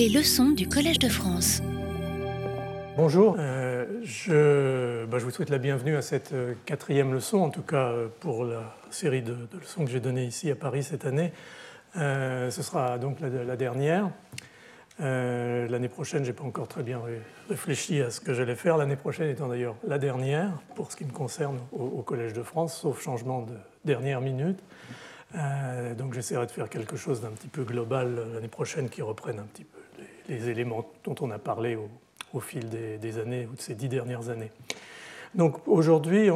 Les leçons du Collège de France. Bonjour, euh, je, bah, je, vous souhaite la bienvenue à cette euh, quatrième leçon, en tout cas euh, pour la série de, de leçons que j'ai données ici à Paris cette année. ce sera donc la, la dernière. L'année prochaine, je n'ai pas encore très bien réfléchi à ce que j'allais faire. L'année prochaine étant d'ailleurs la dernière pour ce qui me concerne au, au Collège de France, sauf changement de dernière minute. Euh, donc j'essaierai de faire quelque chose d'un petit peu global l'année prochaine qui reprenne un petit peu les, éléments dont on a parlé au, fil des, années ou de ces dix dernières années. Donc aujourd'hui,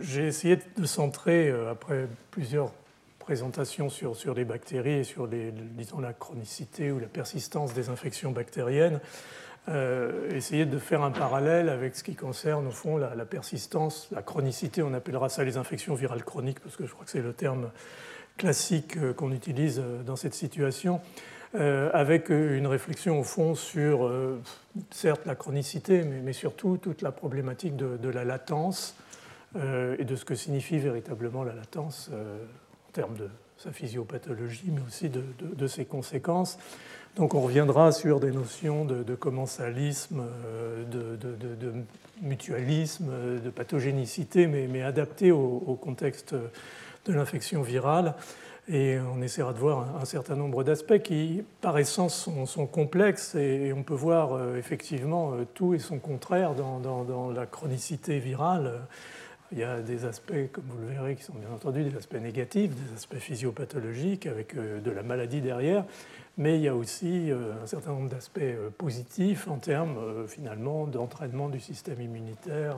j'ai essayé de centrer, euh, après plusieurs présentations sur, sur les bactéries et sur les, la chronicité ou la persistance des infections bactériennes, euh, essayer de faire un parallèle avec ce qui concerne au fond la, persistance, la chronicité, on appellera ça les infections virales chroniques, parce que je crois que c'est le terme classique euh, qu'on utilise euh, dans cette situation, euh, avec une réflexion au fond sur, euh, certes, la chronicité, mais, surtout toute la problématique de, la latence euh, et de ce que signifie véritablement la latence en termes de sa physiopathologie, mais aussi de, ses conséquences. Donc on reviendra sur des notions de, commensalisme, de, mutualisme, de pathogénicité, mais, adaptées au, contexte de l'infection virale. Et on essaiera de voir un, certain nombre d'aspects qui, par essence, sont, complexes et, on peut voir euh, effectivement euh, tout et son contraire dans, la chronicité virale. Il y a des aspects, comme vous le verrez, qui sont bien entendu des aspects négatifs, des aspects physiopathologiques avec euh, de la maladie derrière, mais il y a aussi un certain nombre d'aspects positifs en termes finalement d'entraînement du système immunitaire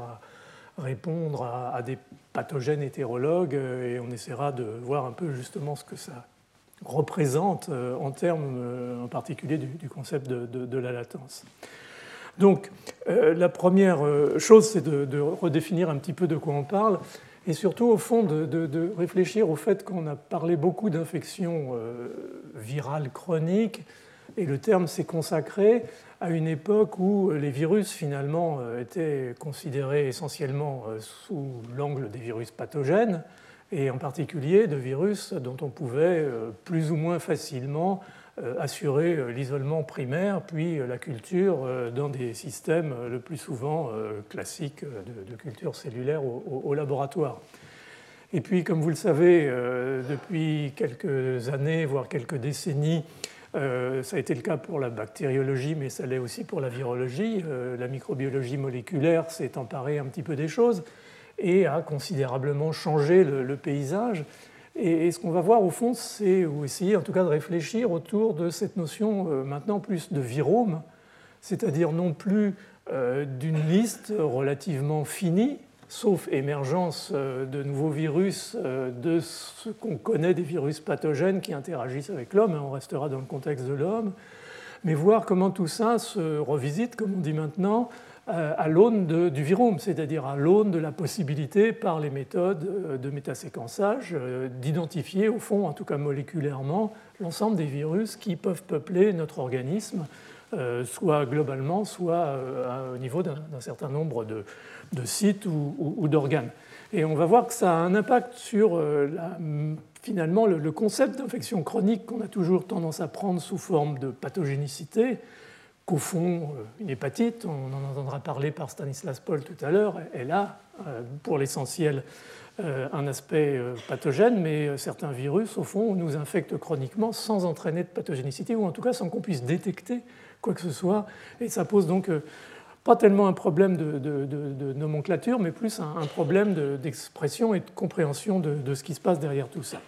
répondre à, des pathogènes hétérologues et on essaiera de voir un peu justement ce que ça représente en termes en particulier du, concept de, la latence. Donc euh, la première chose, c'est de, redéfinir un petit peu de quoi on parle et surtout au fond de, réfléchir au fait qu'on a parlé beaucoup d'infections euh, virales chroniques et le terme s'est consacré à une époque où les virus finalement euh, étaient considérés essentiellement euh, sous l'angle des virus pathogènes et en particulier de virus dont on pouvait euh, plus ou moins facilement assurer l'isolement primaire puis la culture dans des systèmes le plus souvent classiques de, culture cellulaire au, laboratoire. Et puis, comme vous le savez, depuis quelques années, voire quelques décennies, euh, ça a été le cas pour la bactériologie, mais ça l'est aussi pour la virologie. Euh, la microbiologie moléculaire s'est emparée un petit peu des choses et a considérablement changé le, paysage. Et, ce qu'on va voir au fond, c'est, essayer en tout cas de réfléchir autour de cette notion euh, maintenant plus de virome, c'est-à-dire non plus d'une liste relativement finie, sauf émergence euh, de nouveaux virus, euh, de ce qu'on connaît des virus pathogènes qui interagissent avec l'homme, hein, on restera dans le contexte de l'homme, mais voir comment tout ça se revisite, comme on dit maintenant, euh, à l'aune du virome, c'est-à-dire à, à l'aune de la possibilité par les méthodes de métaséquençage d'identifier au fond, en tout cas moléculairement, l'ensemble des virus qui peuvent peupler notre organisme, soit globalement, soit au niveau d'un certain nombre de, sites ou, d'organes. Et on va voir que ça a un impact sur euh, finalement le, le concept d'infection chronique qu'on a toujours tendance à prendre sous forme de pathogénicité, qu'au fond, euh, une hépatite, on en entendra parler par Stanislas Paul tout à l'heure, elle a euh, pour l'essentiel un aspect pathogène, mais certains virus, au fond, nous infectent chroniquement sans entraîner de pathogénicité, ou en tout cas sans qu'on puisse détecter quoi que ce soit. Et ça pose donc pas tellement un problème de, nomenclature, mais plus un, problème d'expression et de compréhension de, ce qui se passe derrière tout ça.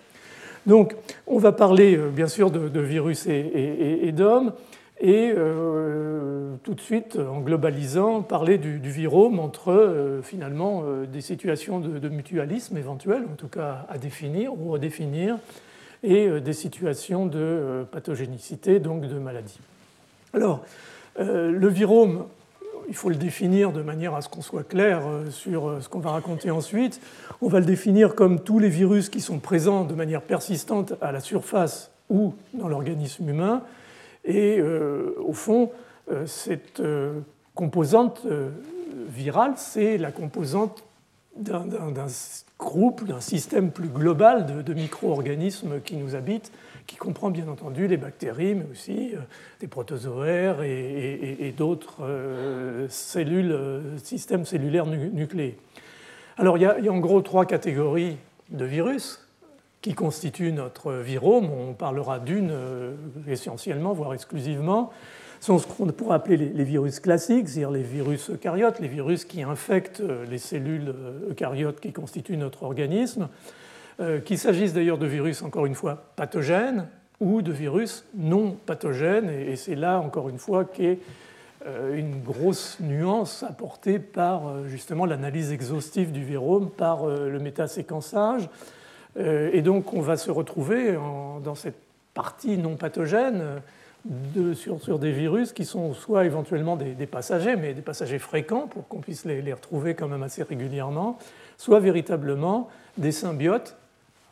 Donc, on va parler euh, bien sûr de, virus et, d'hommes, et euh, tout de suite, en globalisant, parler du, virome entre euh, finalement euh, des situations de, mutualisme éventuel, en tout cas à définir ou redéfinir, et euh, des situations de euh, pathogénicité, donc de maladie. Alors, le virome, il faut le définir de manière à ce qu'on soit clair euh, sur euh, ce qu'on va raconter ensuite. On va le définir comme tous les virus qui sont présents de manière persistante à la surface ou dans l'organisme humain. Et euh, au fond, euh, cette euh, composante euh, virale, c'est la composante d'un groupe, d'un système plus global de, de micro-organismes qui nous habitent qui comprend bien entendu les bactéries, mais aussi des protozoaires et, d'autres cellules, systèmes cellulaires nucléés. Alors il y, a, en gros trois catégories de virus qui constituent notre virome. On parlera d'une essentiellement, voire exclusivement sont ce qu'on pourrait appeler les virus classiques, c'est-à-dire les virus eucaryotes, les virus qui infectent euh, les cellules euh, eucaryotes qui constituent notre organisme, euh, qu'il s'agisse d'ailleurs de virus, encore une fois, pathogènes ou de virus non pathogènes. Et c'est là, encore une fois, qu'est une grosse nuance apportée par justement l'analyse exhaustive du virome, par le métaséquençage. Et donc on va se retrouver dans cette partie non pathogène sur, des virus qui sont soit éventuellement des, passagers, mais des passagers fréquents pour qu'on puisse les, retrouver quand même assez régulièrement, soit véritablement des symbiotes,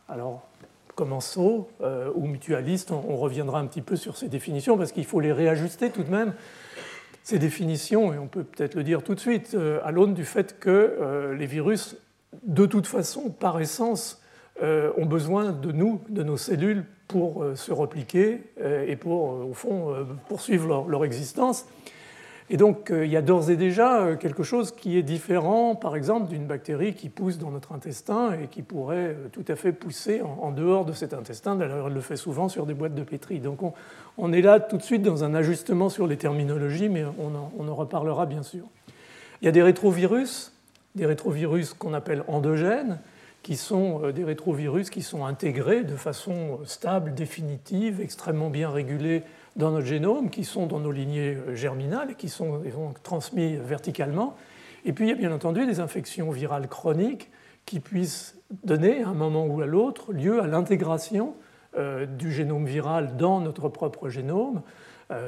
alors commensaux euh, ou mutualistes, on, reviendra un petit peu sur ces définitions parce qu'il faut les réajuster tout de même, ces définitions, et on peut peut-être le dire tout de suite, euh, à l'aune du fait que euh, les virus, de toute façon, par essence, ont besoin de nous, de nos cellules, pour euh, se repliquer euh, et pour, euh, au fond, poursuivre leur, existence. Et donc, il y a d'ores et déjà quelque chose qui est différent, par exemple, d'une bactérie qui pousse dans notre intestin et qui pourrait tout à fait pousser en dehors de cet intestin. D'ailleurs, elle le fait souvent sur des boîtes de pétri. Donc, on, est là tout de suite dans un ajustement sur les terminologies, mais on en, on en reparlera bien sûr. Il y a des rétrovirus, des rétrovirus qu'on appelle endogènes, qui sont euh, des rétrovirus qui sont intégrés de façon stable, définitive, extrêmement bien régulée dans notre génome, qui sont dans nos lignées euh, germinales et qui sont transmis verticalement. Et puis il y a bien entendu des infections virales chroniques qui puissent donner à un moment ou à l'autre lieu à l'intégration euh, du génome viral dans notre propre génome.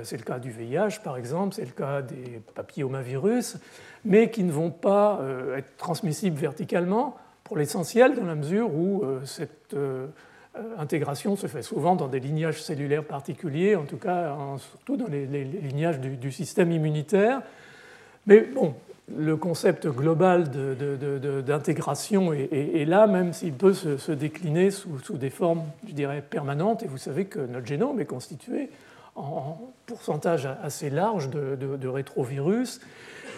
C'est le cas du VIH par exemple, c'est le cas des papillomavirus, mais qui ne vont pas être transmissibles verticalement pour l'essentiel dans la mesure où euh, cette euh, intégration se fait souvent dans des lignages cellulaires particuliers, en tout cas surtout dans les, lignages du, système immunitaire. Mais bon, le concept global d'intégration est, là, même s'il peut se, décliner sous, sous, des formes, je dirais, permanentes. Et vous savez que notre génome est constitué en pourcentage assez large de, rétrovirus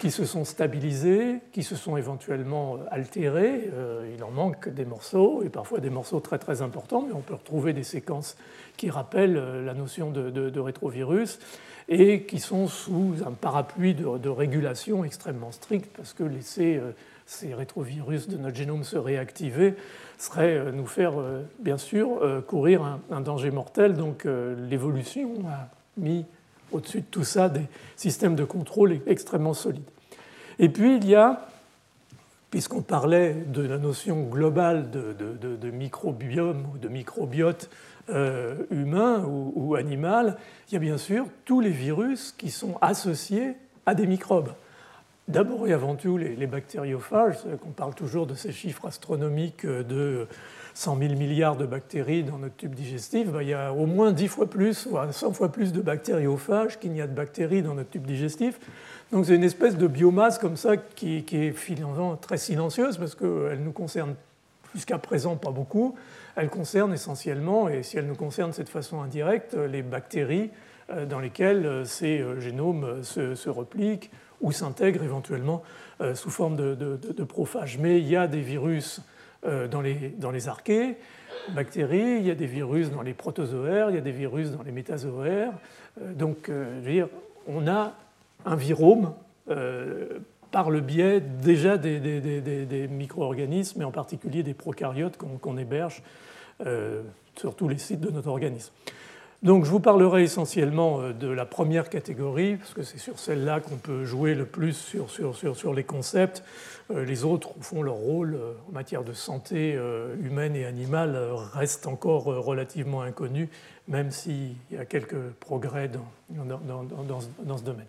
qui se sont stabilisés, qui se sont éventuellement euh, altérés. Euh, il en manque des morceaux, et parfois des morceaux très très importants, mais on peut retrouver des séquences qui rappellent euh, la notion de, rétrovirus et qui sont sous un parapluie de, régulation extrêmement strict, parce que laisser ces rétrovirus de notre génome se réactiver serait nous faire, bien sûr, courir un, un danger mortel. Donc l'évolution a mis au-dessus de tout ça des systèmes de contrôle extrêmement solides. Et puis il y a, puisqu'on parlait de la notion globale de, microbiome ou de microbiote euh, humain ou, animal, il y a bien sûr tous les virus qui sont associés à des microbes. D'abord et avant tout les, les bactériophages, qu'on parle toujours de ces chiffres astronomiques de 100 000 milliards de bactéries dans notre tube digestif, ben, il y a au moins 10 fois plus, voire 100 fois plus de bactériophages qu'il n'y a de bactéries dans notre tube digestif. Donc c'est une espèce de biomasse comme ça qui, est finalement très silencieuse parce qu'elle nous concerne jusqu'à présent pas beaucoup. Elle concerne essentiellement, et si elle nous concerne de cette façon indirecte, les bactéries euh, dans lesquelles euh, ces euh, génomes se, repliquent ou s'intègrent éventuellement sous forme de, prophages. Mais il y a des virus dans les, dans les archées, bactéries, il y a des virus dans les protozoaires, il y a des virus dans les métazoaires. Euh, donc, euh, on a un virome par le biais déjà des, des, des, micro-organismes, et en particulier des prokaryotes qu'on héberge sur tous les sites de notre organisme. Donc je vous parlerai essentiellement euh, de la première catégorie, parce que c'est sur celle-là qu'on peut jouer le plus sur, sur, sur, sur, les concepts. Euh, les autres, au fond, leur rôle euh, en matière de santé humaine et animale reste encore relativement inconnu, même s'il y a quelques progrès dans, dans, ce domaine.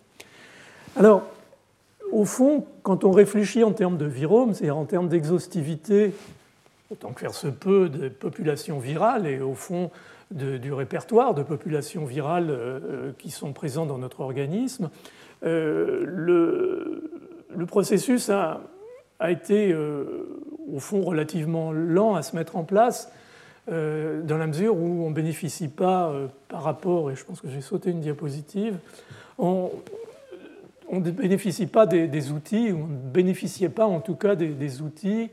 Alors, au fond, quand on réfléchit en termes de virome, c'est-à-dire en termes d'exhaustivité, autant que faire se peut, de population virale, et au fond, du répertoire de populations virales euh, euh, qui sont présentes dans notre organisme, euh, le, processus a, été au fond relativement lent à se mettre en place dans la mesure où on ne bénéficie pas, par rapport, et je pense que j'ai sauté une diapositive, on ne bénéficie pas des, outils, on ne bénéficiait pas en tout cas des, outils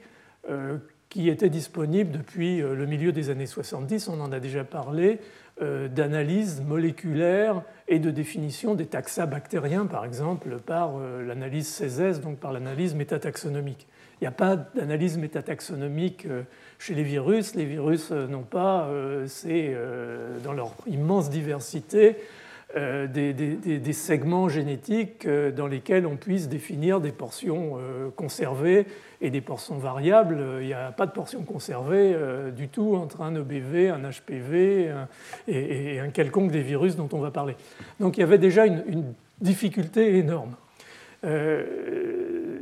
qui étaient disponibles depuis le milieu des années 70, on en a déjà parlé, d'analyse moléculaire et de définition des taxa bactériens, par exemple, par l'analyse CESES, donc par l'analyse métataxonomique. Il n'y a pas d'analyse métataxonomique euh, chez les virus. Les virus euh, n'ont pas, euh, c'est dans leur immense diversité, des, segments génétiques dans lesquels on puisse définir des portions conservées et des portions variables. Il n'y a pas de portions conservées du tout entre un EBV, un HPV et, un quelconque des virus dont on va parler. Donc il y avait déjà une, difficulté énorme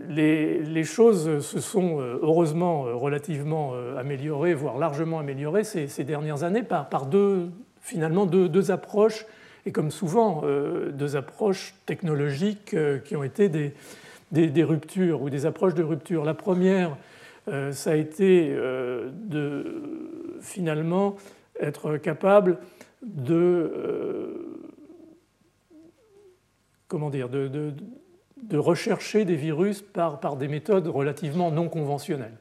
les, choses se sont euh, heureusement euh, relativement euh, améliorées, voire largement améliorées ces, dernières années par, deux, finalement deux, approches, et comme souvent, deux approches technologiques qui ont été des, ruptures ou des approches de rupture. La première, ça a été de finalement être capable de comment dire, de, de rechercher des virus par, par des méthodes relativement non conventionnelles.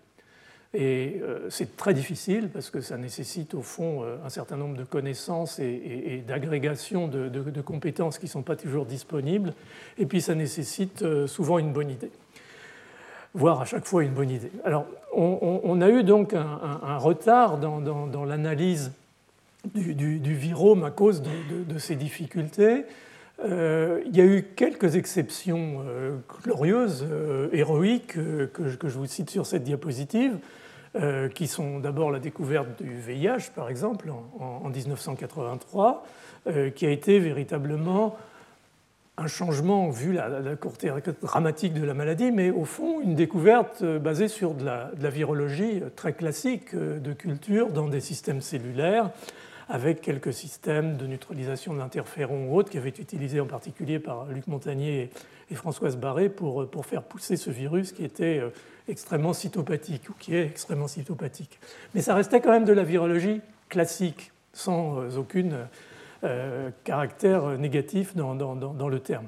Et euh, c'est très difficile parce que ça nécessite au fond euh, un certain nombre de connaissances et, d'agrégations de, compétences qui ne sont pas toujours disponibles. Et puis ça nécessite euh, souvent une bonne idée, voire à chaque fois une bonne idée. Alors on, a eu donc un, retard dans, l'analyse du, virome à cause de, ces difficultés. Euh, il y a eu quelques exceptions euh, glorieuses, euh, héroïques, que, je vous cite sur cette diapositive, qui sont d'abord la découverte du VIH, par exemple, en, 1983, qui a été véritablement un changement vu la, la, dramatique de la maladie, mais au fond une découverte basée sur de la virologie très classique de culture dans des systèmes cellulaires avec quelques systèmes de neutralisation de l'interféron ou autres qui avaient été utilisés en particulier par Luc Montagnier et Françoise Barré pour, pour faire pousser ce virus qui était euh, extrêmement cytopathique ou qui est extrêmement cytopathique. Mais ça restait quand même de la virologie classique, sans euh, aucun euh, caractère négatif dans, dans, dans, le terme.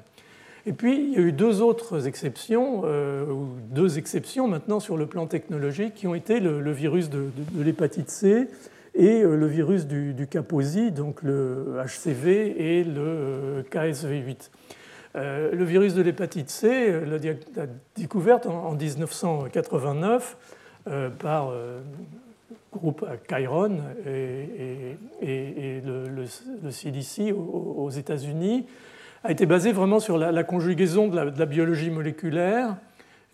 Et puis, il y a eu deux autres exceptions, ou deux exceptions maintenant sur le plan technologique, qui ont été le, virus de l'hépatite C et euh, le virus du, du, Kaposi, donc le HCV et le euh, KSV8. Euh, le virus de l'hépatite C, la, découverte en, 1989 par le groupe Chiron et, le, CDC aux, États-Unis, a été basée vraiment sur la, conjugaison de la, biologie moléculaire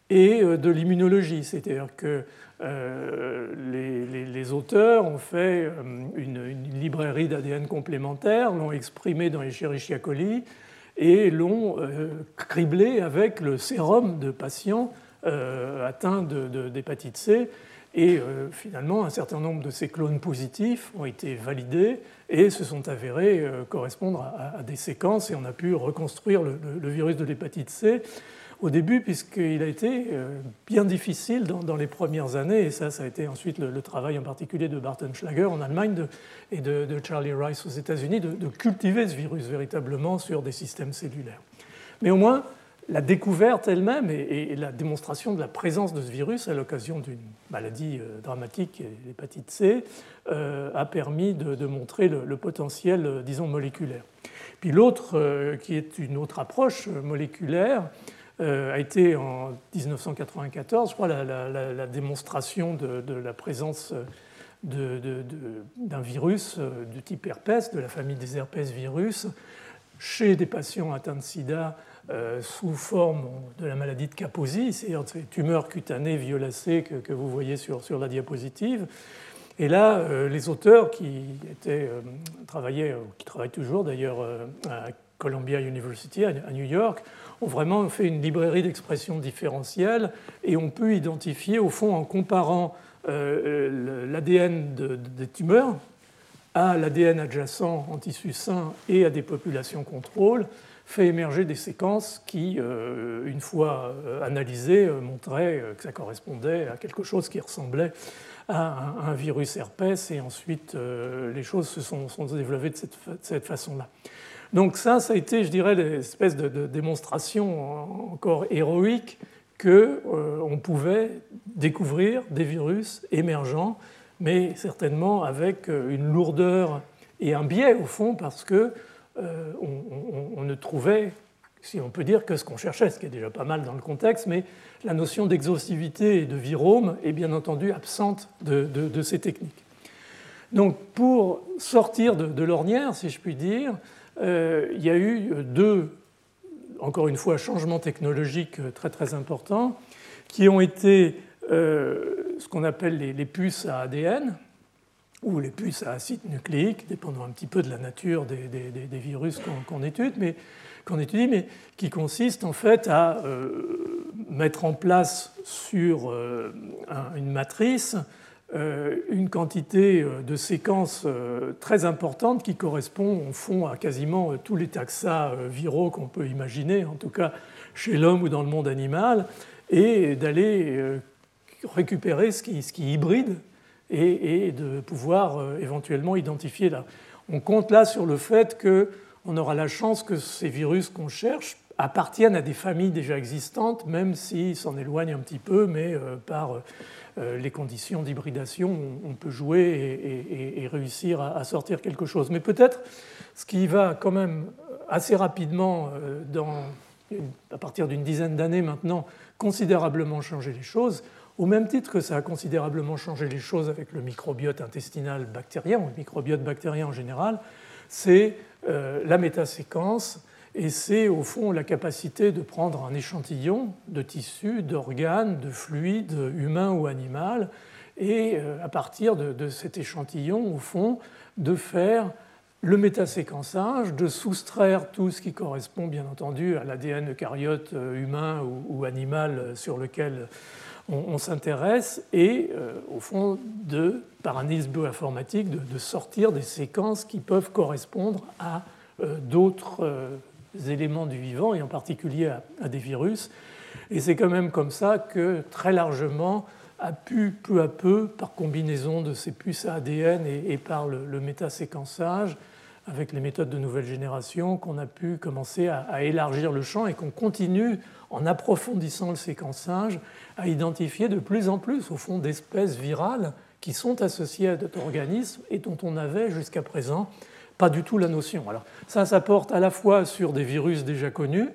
et de l'immunologie. C'est-à-dire que euh, les, auteurs ont fait euh, une, librairie d'ADN complémentaire, l'ont exprimé dans les Escherichia coli et l'ont euh, criblé avec le sérum de patients atteints d'hépatite C. Et finalement, un certain nombre de ces clones positifs ont été validés et se sont avérés correspondre à, des séquences et on a pu reconstruire le virus de l'hépatite C au début, puisqu'il a été euh, bien difficile dans, les premières années, et ça, ça a été ensuite le, travail en particulier de Barton Schlager en Allemagne et de, Charlie Rice aux États-Unis, de, cultiver ce virus véritablement sur des systèmes cellulaires. Mais au moins, la découverte elle-même et, la démonstration de la présence de ce virus à l'occasion d'une maladie euh, dramatique, l'hépatite C, euh, a permis de, montrer le, potentiel, disons, moléculaire. Puis l'autre, qui est une autre approche moléculaire, a été en 1994, je crois, la, démonstration de, la présence d'un virus euh, de type herpès, de la famille des herpès virus, chez des patients atteints de sida euh, sous forme de la maladie de Kaposi, c'est-à-dire ces tumeurs cutanées violacées que, vous voyez sur, la diapositive. Et là, les auteurs qui étaient, travaillaient, qui travaillent toujours d'ailleurs à Columbia University à New York, ont vraiment fait une librairie d'expression différentielle et on peut identifier, au fond, en comparant euh, l'ADN des tumeurs à l'ADN adjacent en tissu sain et à des populations contrôle, fait émerger des séquences qui, euh, une fois euh, analysées, euh, montraient que ça correspondait à quelque chose qui ressemblait à un, virus herpès, et ensuite les choses se sont, développées de cette, façon-là. Donc ça, ça a été, je dirais, l'espèce de, de, démonstration encore héroïque qu'on pouvait découvrir des virus émergents, mais certainement avec une lourdeur et un biais au fond, parce que euh, on, ne trouvait, si on peut dire, que ce qu'on cherchait, ce qui est déjà pas mal dans le contexte, mais la notion d'exhaustivité et de virome est bien entendu absente de, ces techniques. Donc pour sortir de, l'ornière, si je puis dire, euh, il y a eu deux, encore une fois, changements technologiques très très importants qui ont été euh, ce qu'on appelle les, puces à ADN, ou les puces à acide nucléique, dépendant un petit peu de la nature des, virus qu'on étudie, mais, qu'on étudie, mais qui consiste en fait à euh, mettre en place sur euh, une matrice euh, une quantité de séquences très importante qui correspond au fond à quasiment tous les taxa viraux qu'on peut imaginer, en tout cas chez l'homme ou dans le monde animal, et d'aller récupérer ce qui, ce qui hybride et, de pouvoir euh, éventuellement identifier là. On compte là sur le fait qu'on aura la chance que ces virus qu'on cherche appartiennent à des familles déjà existantes, même s'ils s'en éloignent un petit peu, mais euh, par euh, les conditions d'hybridation, on peut jouer et, réussir à, sortir quelque chose. Mais peut-être ce qui va quand même assez rapidement, à partir d'une dizaine d'années maintenant, considérablement changer les choses, au même titre que ça a considérablement changé les choses avec le microbiote intestinal bactérien, ou le microbiote bactérien en général, c'est euh, la métaséquence et c'est au fond la capacité de prendre un échantillon de tissu, d'organes, de fluides humains ou animal, et euh, à partir de, cet échantillon, au fond, de faire le métaséquençage, de soustraire tout ce qui correspond bien entendu à l'ADN eucaryote euh, humain ou, animal sur lequel on, s'intéresse et, euh, au fond, de, par analyse bioinformatique, de, sortir des séquences qui peuvent correspondre à euh, d'autres euh, éléments du vivant, et en particulier à, des virus. Et c'est quand même comme ça que, très largement, a pu peu à peu, par combinaison de ces puces ADN et, par le, métaséquençage, avec les méthodes de nouvelle génération, qu'on a pu commencer à élargir le champ et qu'on continue, en approfondissant le séquençage, à identifier de plus en plus, au fond, d'espèces virales qui sont associées à d'autres organismes et dont on n'avait jusqu'à présent pas du tout la notion. Alors ça, ça porte à la fois sur des virus déjà connus,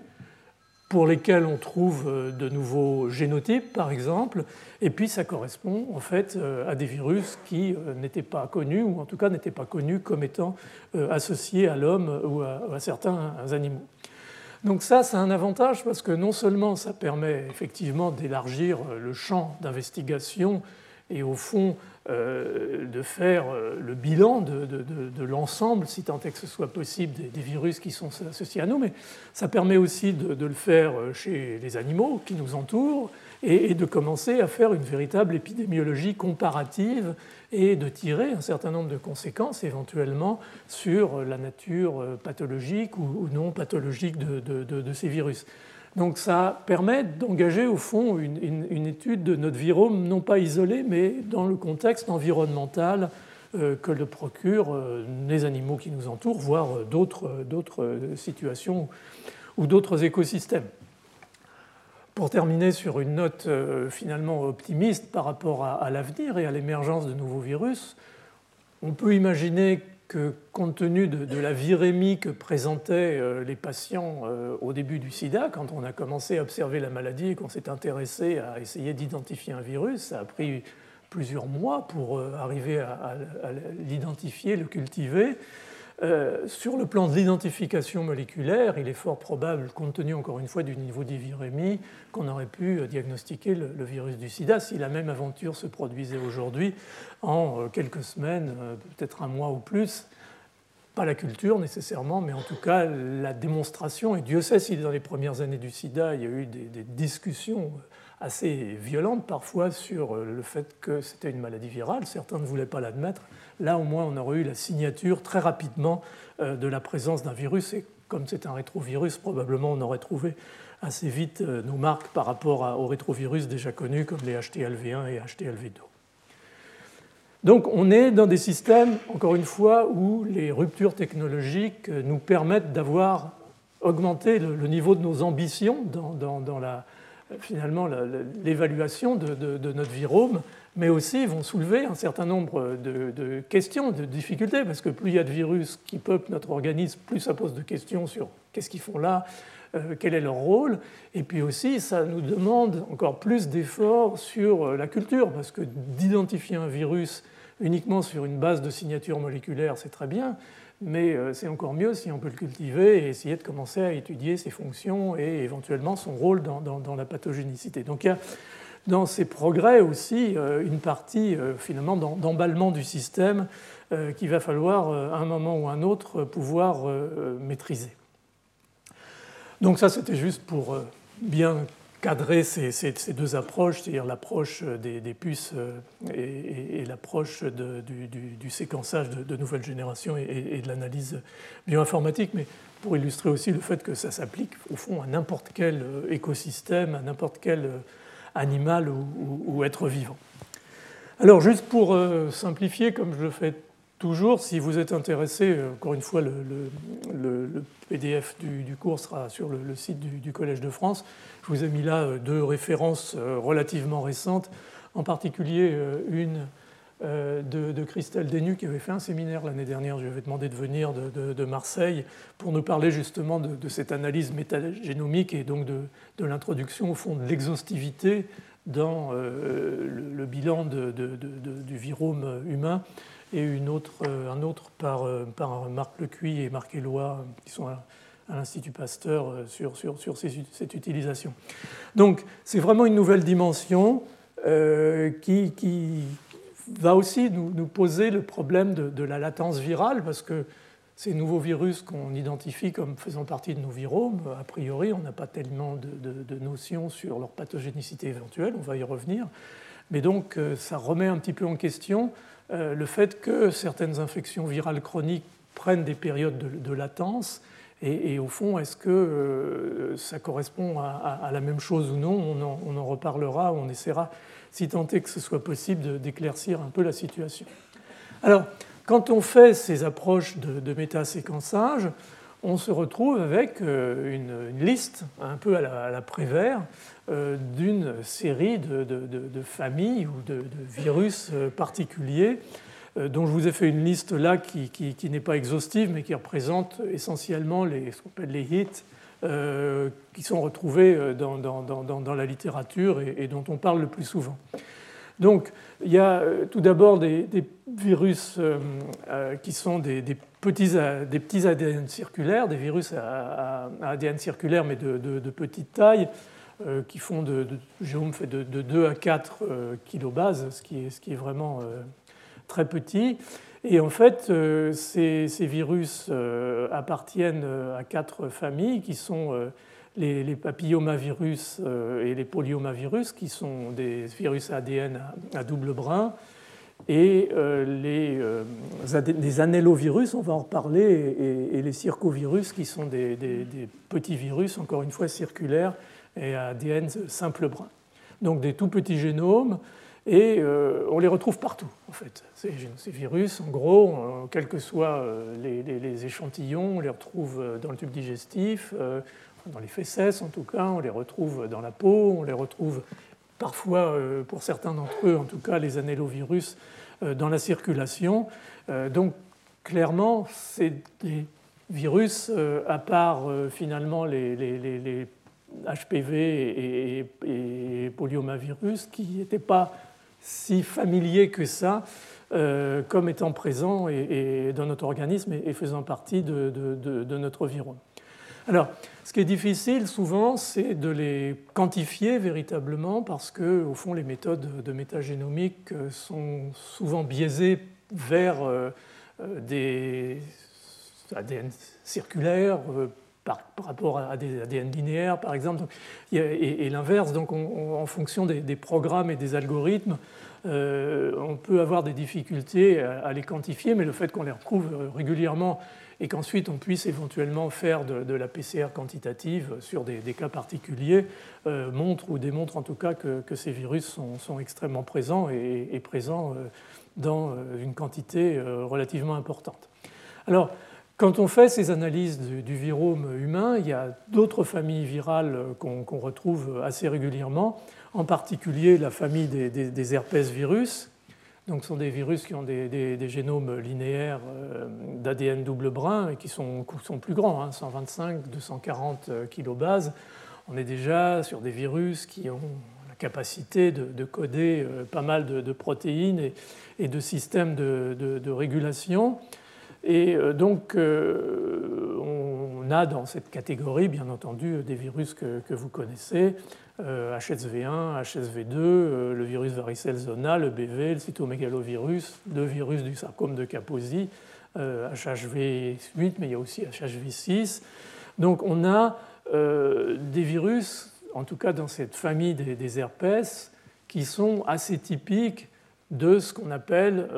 pour lesquels on trouve euh, de nouveaux génotypes, par exemple, et puis ça correspond en fait euh, à des virus qui euh, n'étaient pas connus, ou en tout cas n'étaient pas connus comme étant associés à l'homme ou à certains animaux. Donc ça, c'est un avantage parce que non seulement ça permet effectivement d'élargir le champ d'investigation et au fond euh, de faire euh, le bilan de, l'ensemble, si tant est que ce soit possible, des, virus qui sont associés à nous, mais ça permet aussi de, le faire chez les animaux qui nous entourent et, de commencer à faire une véritable épidémiologie comparative et de tirer un certain nombre de conséquences éventuellement sur la nature pathologique ou, non pathologique de, ces virus. Donc ça permet d'engager au fond une, étude de notre virome, non pas isolé, mais dans le contexte environnemental euh, que le procurent euh, les animaux qui nous entourent, voire d'autres situations ou d'autres écosystèmes. Pour terminer sur une note euh, finalement optimiste par rapport à, l'avenir et à l'émergence de nouveaux virus, on peut imaginer que compte tenu de, la virémie que présentaient euh, les patients euh, au début du sida, quand on a commencé à observer la maladie et qu'on s'est intéressé à essayer d'identifier un virus, ça a pris plusieurs mois pour arriver à l'identifier, le cultiver. Euh, sur le plan de l'identification moléculaire, il est fort probable, compte tenu encore une fois du niveau d'ivirémie, qu'on aurait pu diagnostiquer le, virus du sida si la même aventure se produisait aujourd'hui en euh, quelques semaines, euh, peut-être un mois ou plus. Pas la culture nécessairement, mais en tout cas la démonstration. Et Dieu sait si dans les premières années du sida, il y a eu des, discussions assez violente parfois sur le fait que c'était une maladie virale. Certains ne voulaient pas l'admettre. Là, au moins, on aurait eu la signature très rapidement de la présence d'un virus. Et comme c'est un rétrovirus, probablement on aurait trouvé assez vite nos marques par rapport aux rétrovirus déjà connus comme les HTLV1 et HTLV2. Donc on est dans des systèmes, encore une fois, où les ruptures technologiques nous permettent d'avoir augmenté le, niveau de nos ambitions dans, la, finalement l'évaluation de, notre virome, mais aussi vont soulever un certain nombre de, questions, de difficultés, parce que plus il y a de virus qui peuplent notre organisme, plus ça pose de questions sur qu'est-ce qu'ils font là, euh, quel est leur rôle, et puis aussi ça nous demande encore plus d'efforts sur la culture, parce que d'identifier un virus uniquement sur une base de signature moléculaire, c'est très bien, mais euh, c'est encore mieux si on peut le cultiver et essayer de commencer à étudier ses fonctions et éventuellement son rôle dans, la pathogénicité. Donc il y a dans ces progrès aussi euh, une partie euh, finalement d'emballement du système qu'il va falloir à un moment ou un autre pouvoir maîtriser. Donc ça c'était juste pour bien cadrer ces, deux approches, c'est-à-dire l'approche des, puces euh, et, l'approche du, séquençage de, nouvelles générations et, de l'analyse bioinformatique, mais pour illustrer aussi le fait que ça s'applique au fond à n'importe quel euh, écosystème, à n'importe quel euh, animal ou, être vivant. Alors juste pour simplifier, comme je le fais toujours, si vous êtes intéressé, encore une fois, le, PDF du, cours sera sur le, site du, Collège de France. Je vous ai mis là euh, deux références euh, relativement récentes, en particulier euh, une de, Christelle Denu qui avait fait un séminaire l'année dernière. Je lui avais demandé de venir de, Marseille pour nous parler justement de, cette analyse métagénomique et donc de, l'introduction au fond de l'exhaustivité dans le, bilan du virome humain et une autre, un autre par, par Marc Lecuy et Marc Éloi qui sont à l'Institut Pasteur euh, sur, sur, sur cette utilisation. Donc c'est vraiment une nouvelle dimension euh, qui, qui, va aussi nous, nous, poser le problème de, la latence virale, parce que ces nouveaux virus qu'on identifie comme faisant partie de nos viromes, a priori, on n'a pas tellement de, de, notions sur leur pathogénicité éventuelle, on va y revenir. Mais donc, euh, ça remet un petit peu en question le fait que certaines infections virales chroniques prennent des périodes de, latence et, au fond, est-ce que euh, ça correspond à, la même chose ou non? On en, reparlera, on essaiera, si tant est que ce soit possible, d'éclaircir un peu la situation. Alors, quand on fait ces approches de, de métaséquençage, on se retrouve avec euh, une, liste un peu à la, Prévert euh, d'une série de, familles ou de, virus particuliers euh, dont je vous ai fait une liste là qui, n'est pas exhaustive, mais qui représente essentiellement les, ce qu'on appelle les hits, qui sont retrouvés dans, la littérature et, dont on parle le plus souvent. Donc, il y a tout d'abord des, virus qui sont des, des petits ADN circulaires, des virus à, ADN circulaire mais de, petite taille, qui font de, géome fait de, 2 à 4 kilobases, ce qui est, vraiment très petits. Et en fait, euh, ces, virus euh, appartiennent euh, à quatre familles qui sont les, papillomavirus et les polyomavirus, qui sont des virus ADN à, double brin, et les, les, anellovirus, on va en reparler, et, les circovirus, qui sont des, petits virus, encore une fois circulaires, et à ADN simple brin. Donc des tout petits génomes et euh, on les retrouve partout, en fait. Ces, virus, en gros, euh, quels que soient euh, les, échantillons, on les retrouve dans le tube digestif, dans les fesses en tout cas, on les retrouve dans la peau, on les retrouve parfois, pour certains d'entre eux, en tout cas, les anellovirus dans la circulation. donc, clairement, c'est des virus, à part finalement les, HPV et, polyomavirus, qui n'étaient pas si familier que ça euh, comme étant présent et, dans notre organisme et, faisant partie de, notre environnement. Alors, ce qui est difficile souvent, c'est de les quantifier véritablement parce que, au fond, les méthodes de métagénomique euh, sont souvent biaisées vers euh, des ADN circulaires par, rapport à des ADN linéaires, par exemple, et, l'inverse. Donc, en fonction des, programmes et des algorithmes, on peut avoir des difficultés à, les quantifier, mais le fait qu'on les retrouve régulièrement et qu'ensuite on puisse éventuellement faire de, la PCR quantitative sur des, cas particuliers, euh, montre ou démontre en tout cas que, ces virus sont, extrêmement présents et, présents euh, dans euh, une quantité relativement importante. Alors, quand on fait ces analyses du, virome humain, il y a d'autres familles virales qu'on retrouve assez régulièrement, en particulier la famille des, des herpès virus, donc, ce sont des virus qui ont des, génomes linéaires euh, d'ADN double brin et qui sont, plus grands, 125, hein, 240 kilobases. On est déjà sur des virus qui ont la capacité de, coder euh, pas mal de, protéines et, de systèmes de, régulation. Et euh, donc, on a dans cette catégorie, bien entendu, des virus que vous connaissez, HSV1, euh, HSV2, euh, le virus varicelle zona, le BV, le cytomégalovirus, le virus du sarcome de Kaposi, HHV8, euh, mais il y a aussi HHV6. Donc on a des virus, en tout cas dans cette famille des, herpès, qui sont assez typiques de ce qu'on appelle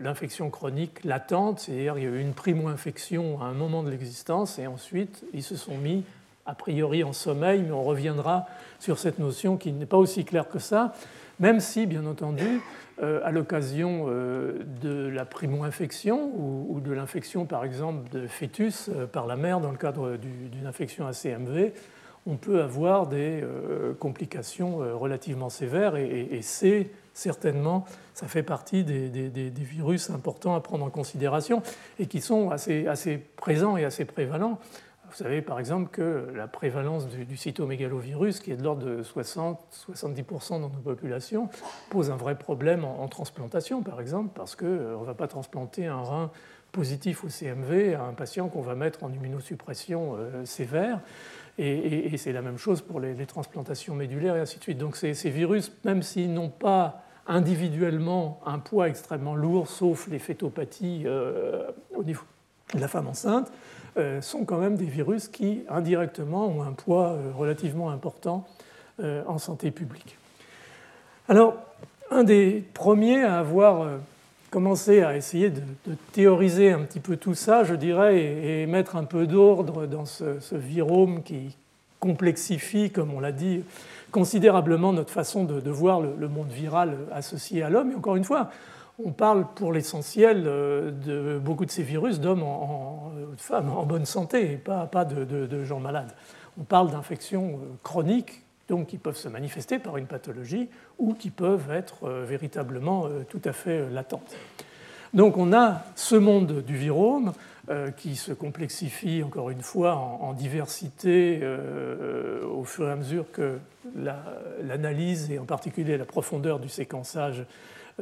l'infection chronique latente, c'est-à-dire il y a eu une primo-infection à un moment de l'existence et ensuite ils se sont mis a priori en sommeil, mais on reviendra sur cette notion qui n'est pas aussi claire que ça, même si, bien entendu, euh, à l'occasion euh, de la primo-infection ou, de l'infection, par exemple, de fœtus euh, par la mère dans le cadre d'une infection ACMV, on peut avoir des complications relativement sévères et, c'est certainement, ça fait partie des, virus importants à prendre en considération et qui sont assez, présents et assez prévalents. Vous savez par exemple que la prévalence du, cytomégalovirus, qui est de l'ordre de 60-70% dans nos populations, pose un vrai problème en, transplantation, par exemple, parce qu'on euh, ne va pas transplanter un rein positif au CMV à un patient qu'on va mettre en immunosuppression euh, sévère. Et, c'est la même chose pour les, transplantations médulaires et ainsi de suite. Donc ces, virus, même s'ils n'ont pas individuellement un poids extrêmement lourd, sauf les fétopathies euh, au niveau de la femme enceinte, euh, sont quand même des virus qui, indirectement, ont un poids euh, relativement important en santé publique. Alors, un des premiers à avoir commencé à essayer de, théoriser un petit peu tout ça, je dirais, et, mettre un peu d'ordre dans ce, virome qui complexifie, comme on l'a dit, considérablement notre façon de, voir le, monde viral associé à l'homme. Et encore une fois, on parle pour l'essentiel euh, de beaucoup de ces virus d'hommes, en, de femmes en bonne santé, et pas, pas de, gens malades. On parle d'infections euh, chroniques, donc qui peuvent se manifester par une pathologie ou qui peuvent être euh, véritablement tout à fait latentes. Donc on a ce monde du virome qui se complexifie encore une fois en, diversité au fur et à mesure que l'analyse et en particulier la profondeur du séquençage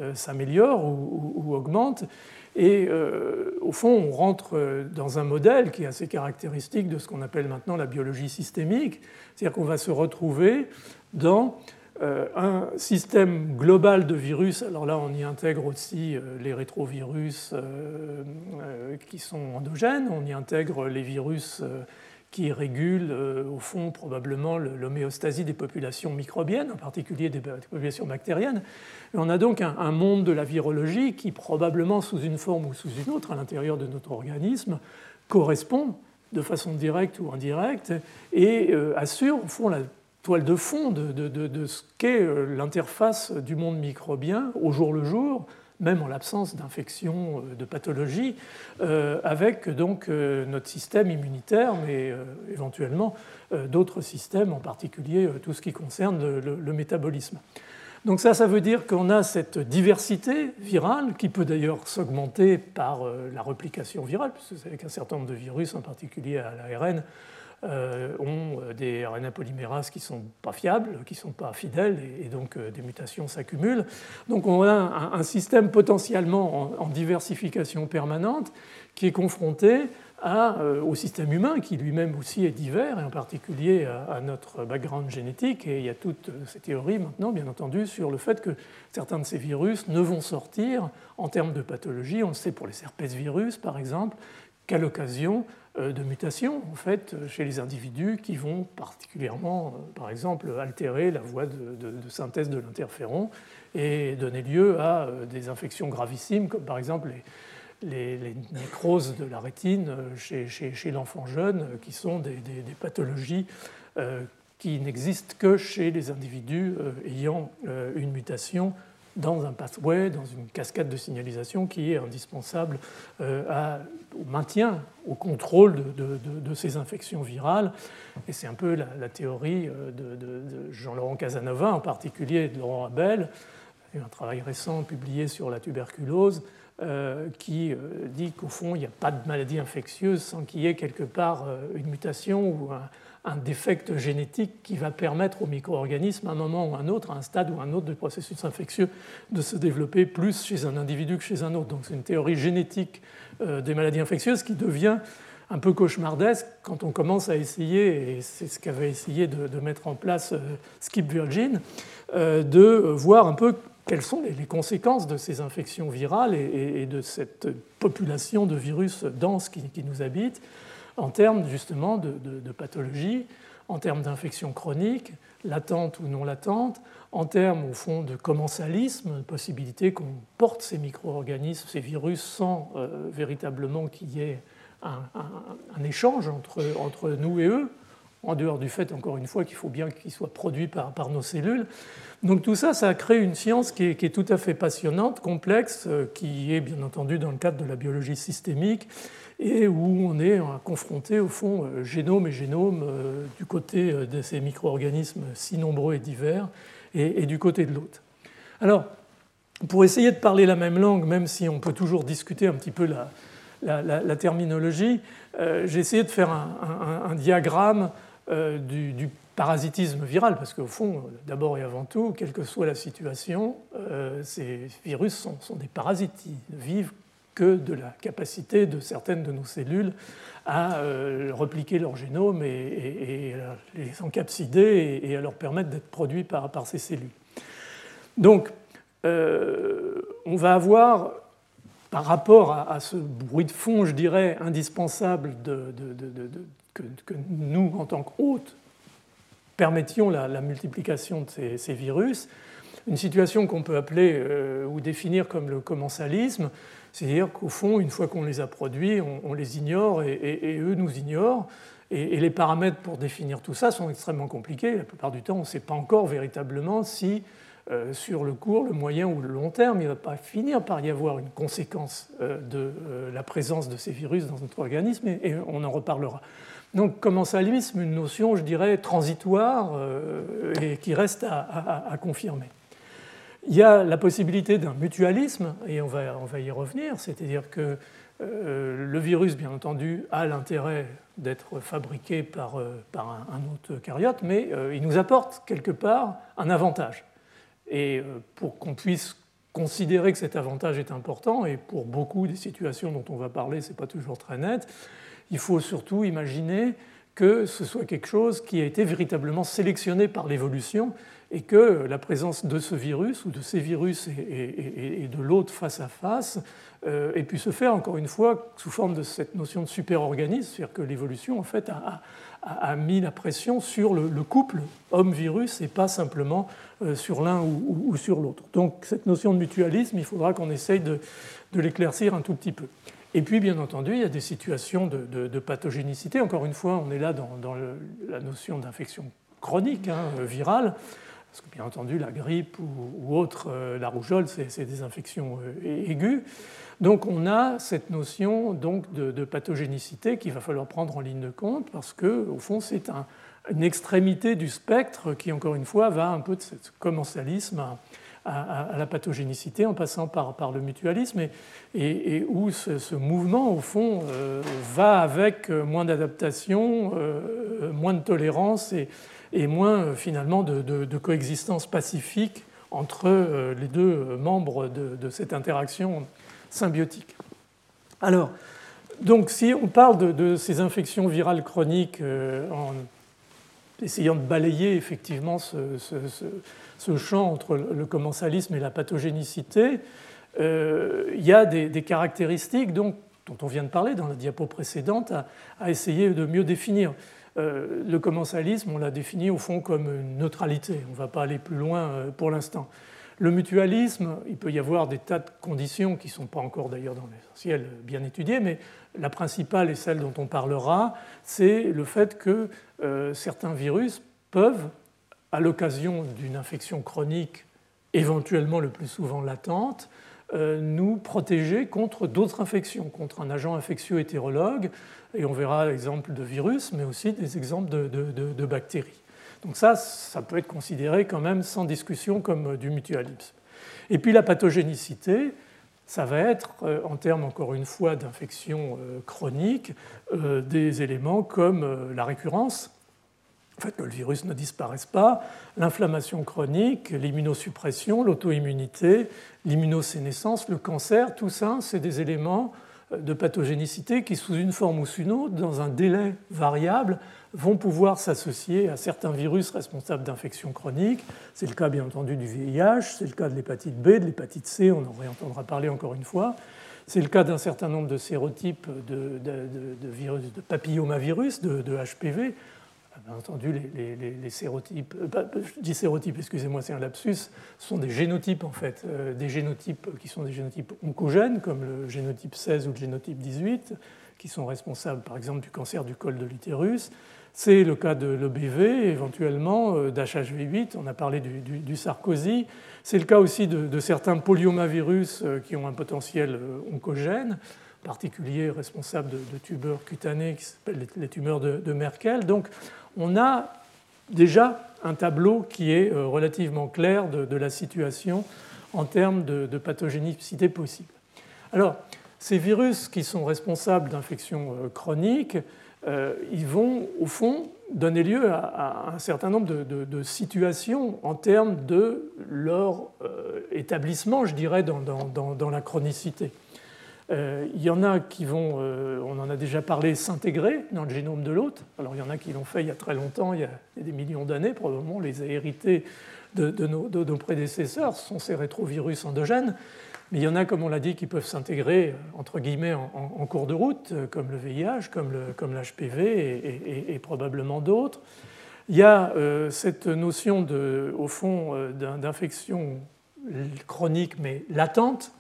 euh, s'améliore ou, augmente. Et euh, au fond, on rentre euh, dans un modèle qui est assez caractéristique de ce qu'on appelle maintenant la biologie systémique, c'est-à-dire qu'on va se retrouver dans un système global de virus. Alors là, on y intègre aussi les rétrovirus qui sont endogènes, on y intègre les virus qui régule euh, au fond probablement l'homéostasie des populations microbiennes, en particulier des populations bactériennes. on a donc un, monde de la virologie qui probablement sous une forme ou sous une autre à l'intérieur de notre organisme correspond de façon directe ou indirecte et euh, assure au fond la toile de fond de, ce qu'est euh, l'interface du monde microbien au jour le jour même en l'absence d'infection, euh, de pathologie, avec donc notre système immunitaire, mais éventuellement d'autres systèmes, en particulier tout ce qui concerne le, métabolisme. Donc ça, ça veut dire qu'on a cette diversité virale qui peut d'ailleurs s'augmenter par la réplication virale, puisque vous savez qu'un certain nombre de virus, en particulier à l'ARN, euh, ont euh, des RNA polymérases qui ne sont pas fiables, qui ne sont pas fidèles, et, donc euh, des mutations s'accumulent. Donc on a un, système potentiellement en, diversification permanente qui est confronté à, au système humain, qui lui-même aussi est divers, et en particulier à, notre background génétique. Et il y a toutes ces théories maintenant, bien entendu, sur le fait que certains de ces virus ne vont sortir en termes de pathologie. On le sait pour les herpès virus, par exemple, qu'à l'occasion de mutations en fait chez les individus qui vont particulièrement, par exemple, altérer la voie de, synthèse de l'interféron et donner lieu à des infections gravissimes, comme par exemple les, nécroses de la rétine chez, l'enfant jeune, qui sont des, pathologies qui n'existent que chez les individus ayant une mutation dans un pathway, dans une cascade de signalisation qui est indispensable euh, au maintien, au contrôle de, ces infections virales. Et c'est un peu la, théorie euh, de, Jean-Laurent Casanova, en particulier de Laurent Abel, un travail récent publié sur la tuberculose, euh, qui dit qu'au fond, il n'y a pas de maladie infectieuse sans qu'il y ait quelque part une mutation ou un, défect génétique qui va permettre aux micro-organismes, à un moment ou un autre, à un stade ou un autre du processus infectieux, de se développer plus chez un individu que chez un autre. Donc c'est une théorie génétique euh, des maladies infectieuses qui devient un peu cauchemardesque quand on commence à essayer, et c'est ce qu'avait essayé de, mettre en place euh, Skip Virgin, euh, de voir un peu quelles sont les, conséquences de ces infections virales et, de cette population de virus dense qui, nous habite en termes justement de, pathologie, en termes d'infection chronique, latente ou non latente, en termes au fond de commensalisme, possibilité qu'on porte ces micro-organismes, ces virus, sans euh, véritablement qu'il y ait un, échange entre, nous et eux, en dehors du fait, encore une fois, qu'il faut bien qu'ils soient produits par, nos cellules. Donc tout ça, ça a créé une science qui est, tout à fait passionnante, complexe, euh, qui est bien entendu dans le cadre de la biologie systémique, et où on est confronté au fond euh, génome et génome euh, du côté euh, de ces micro-organismes si nombreux et divers et, du côté de l'autre. Alors, pour essayer de parler la même langue, même si on peut toujours discuter un petit peu la, terminologie, j'ai essayé de faire un, diagramme du, parasitisme viral, parce qu'au fond, d'abord et avant tout, quelle que soit la situation, ces virus sont, des parasites, ils vivent que de la capacité de certaines de nos cellules à euh, repliquer leur génome et, les encapsider et, à leur permettre d'être produits par, ces cellules. Donc, euh, on va avoir, par rapport à, ce bruit de fond, je dirais, indispensable de, que, nous, en tant qu'hôtes, permettions la, multiplication de ces, virus, une situation qu'on peut appeler euh, ou définir comme le commensalisme, c'est-à-dire qu'au fond, une fois qu'on les a produits, on, les ignore et, eux nous ignorent. Et, les paramètres pour définir tout ça sont extrêmement compliqués. La plupart du temps, on ne sait pas encore véritablement si, euh, sur le court, le moyen ou le long terme, il ne va pas finir par y avoir une conséquence euh, de la présence de ces virus dans notre organisme, et, on en reparlera. Donc, commensalisme, une notion, je dirais, transitoire et qui reste à confirmer. Il y a la possibilité d'un mutualisme, et on va, y revenir, c'est-à-dire que euh, le virus, bien entendu, a l'intérêt d'être fabriqué par, euh, par un, autre cariote, mais euh, il nous apporte quelque part un avantage. Et pour qu'on puisse considérer que cet avantage est important, et pour beaucoup des situations dont on va parler, ce n'est pas toujours très net, il faut surtout imaginer que ce soit quelque chose qui a été véritablement sélectionné par l'évolution et que la présence de ce virus ou de ces virus et, de l'autre face à face euh, ait pu se faire, encore une fois, sous forme de cette notion de superorganisme, c'est-à-dire que l'évolution, en fait, a, mis la pression sur le, couple homme-virus et pas simplement euh, sur l'un ou, sur l'autre. Donc, cette notion de mutualisme, il faudra qu'on essaye de, l'éclaircir un tout petit peu. Et puis, bien entendu, il y a des situations de, pathogénicité. Encore une fois, on est là dans, la notion d'infection chronique, hein, virale. Parce que bien entendu, la grippe ou, autre, euh, la rougeole, c'est des infections euh, aiguës. Donc on a cette notion donc, de, pathogénicité qu'il va falloir prendre en ligne de compte parce que au fond c'est une extrémité du spectre qui encore une fois va un peu de ce commensalisme à, la pathogénicité en passant par, le mutualisme et, où ce, mouvement au fond euh, va avec moins d'adaptation, moins de tolérance et, moins euh, finalement de, coexistence pacifique entre euh, les deux euh, membres de, cette interaction symbiotique. Alors, donc si on parle de, ces infections virales chroniques en essayant de balayer effectivement ce, champ entre le commensalisme et la pathogénicité, il y a des, caractéristiques dont on vient de parler dans la diapo précédente, a, essayé de mieux définir. le commensalisme, on l'a défini au fond comme une neutralité. On ne va pas aller plus loin pour l'instant. Le mutualisme, il peut y avoir des tas de conditions qui ne sont pas encore d'ailleurs dans l'essentiel bien étudiées, mais la principale et celle dont on parlera, c'est le fait que euh, certains virus peuvent, à l'occasion d'une infection chronique éventuellement le plus souvent latente, euh, nous protéger contre d'autres infections, contre un agent infectieux hétérologue, et on verra l'exemple de virus, mais aussi des exemples de bactéries. Donc ça, ça peut être considéré quand même sans discussion comme euh, du mutualisme. Et puis la pathogénicité, ça va être, euh, en termes encore une fois d'infection euh, chronique, des éléments comme la récurrence, le fait le virus ne disparaisse pas, l'inflammation chronique, l'immunosuppression, l'auto-immunité, l'immunosénescence, le cancer, tout ça, c'est des éléments de pathogénicité qui, sous une forme ou sous une autre, dans un délai variable, vont pouvoir s'associer à certains virus responsables d'infections chroniques. C'est le cas bien entendu du VIH, c'est le cas de l'hépatite B, de l'hépatite C, on en réentendra parler encore une fois. C'est le cas d'un certain nombre de sérotypes de, virus, de papillomavirus, de, HPV. Bien entendu, les, sérotypes, euh, je dis sérotypes, excusez-moi, c'est un lapsus, sont des génotypes en fait, euh, des génotypes qui sont des génotypes oncogènes, comme le génotype 16 ou le génotype 18, qui sont responsables par exemple du cancer du col de l'utérus. C'est le cas de l'EBV, éventuellement euh, d'HHV8, on a parlé du, Sarkozy. C'est le cas aussi de, certains poliomavirus euh, qui ont un potentiel euh, oncogène, particulier responsable de, tumeurs cutanées qui s'appellent les tumeurs de, Merkel. Donc on a déjà un tableau qui est relativement clair de, la situation en termes de, pathogénicité possible. Alors, ces virus qui sont responsables d'infections chroniques, ils vont, au fond, donner lieu à, un certain nombre de, situations en termes de leur euh, établissement, je dirais, dans, la chronicité. Euh, il y en a qui vont, on en a déjà parlé, s'intégrer dans le génome de l'hôte. Alors il y en a qui l'ont fait il y a très longtemps, il y a, des millions d'années, probablement, on les a hérités de, nos, prédécesseurs, ce sont ces rétrovirus endogènes. Mais il y en a, comme on l'a dit, qui peuvent s'intégrer, entre guillemets, en, cours de route, comme le VIH, comme l'HPV et, probablement d'autres. Il y a euh, cette notion, de, au fond, euh, d'infection chronique mais latente,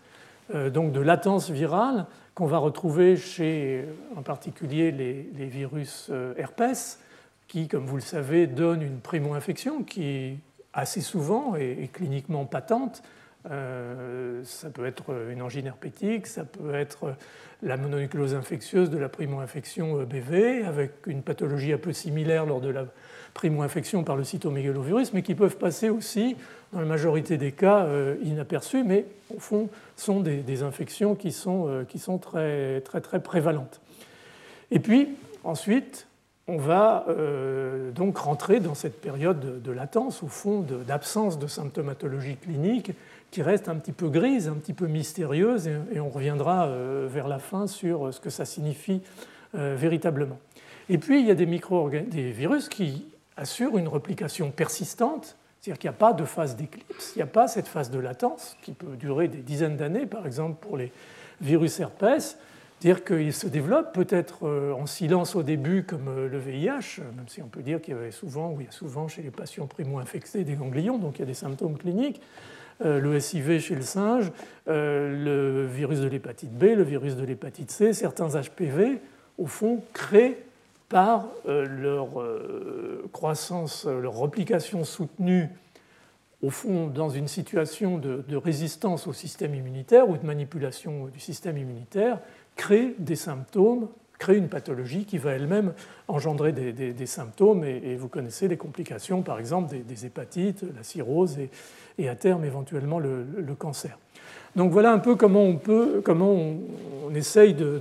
euh, donc de latence virale, qu'on va retrouver chez, en particulier, les, virus herpès, qui, comme vous le savez, donnent une primo-infection qui, assez souvent, est cliniquement patente, euh, ça peut être une angine herpétique, ça peut être la mononucléose infectieuse de la primo-infection BV, avec une pathologie un peu similaire lors de la primo-infection par le cytomégalovirus, mais qui peuvent passer aussi, dans la majorité des cas, euh, inaperçus, mais au fond sont des, infections qui sont, euh, qui sont très, très, très prévalentes. Et puis, ensuite, on va donc rentrer dans cette période de, de latence, au fond, d'absence de symptomatologie clinique qui reste un petit peu grise, un petit peu mystérieuse, et, on reviendra euh, vers la fin sur euh, ce que ça signifie euh, véritablement. Et puis, il y a des, des virus qui assurent une replication persistante, c'est-à-dire qu'il n'y a pas de phase d'éclipse, il n'y a pas cette phase de latence qui peut durer des dizaines d'années, par exemple pour les virus herpès, c'est-à-dire qu'ils se développent peut-être en silence au début comme le VIH, même si on peut dire qu'il y avait souvent, ou il y a souvent chez les patients primo-infectés des ganglions, donc il y a des symptômes cliniques, le SIV chez le singe, euh, le virus de l'hépatite B, le virus de l'hépatite C, certains HPV, au fond, créent par euh, leur croissance, leur replication soutenue, au fond, dans une situation de, résistance au système immunitaire ou de manipulation du système immunitaire, créent des symptômes, créent une pathologie qui va elle-même engendrer des, symptômes. Et, vous connaissez les complications, par exemple, des, hépatites, la cirrhose et, et à terme éventuellement le, cancer. Donc voilà un peu comment on, peut, comment on, essaye de,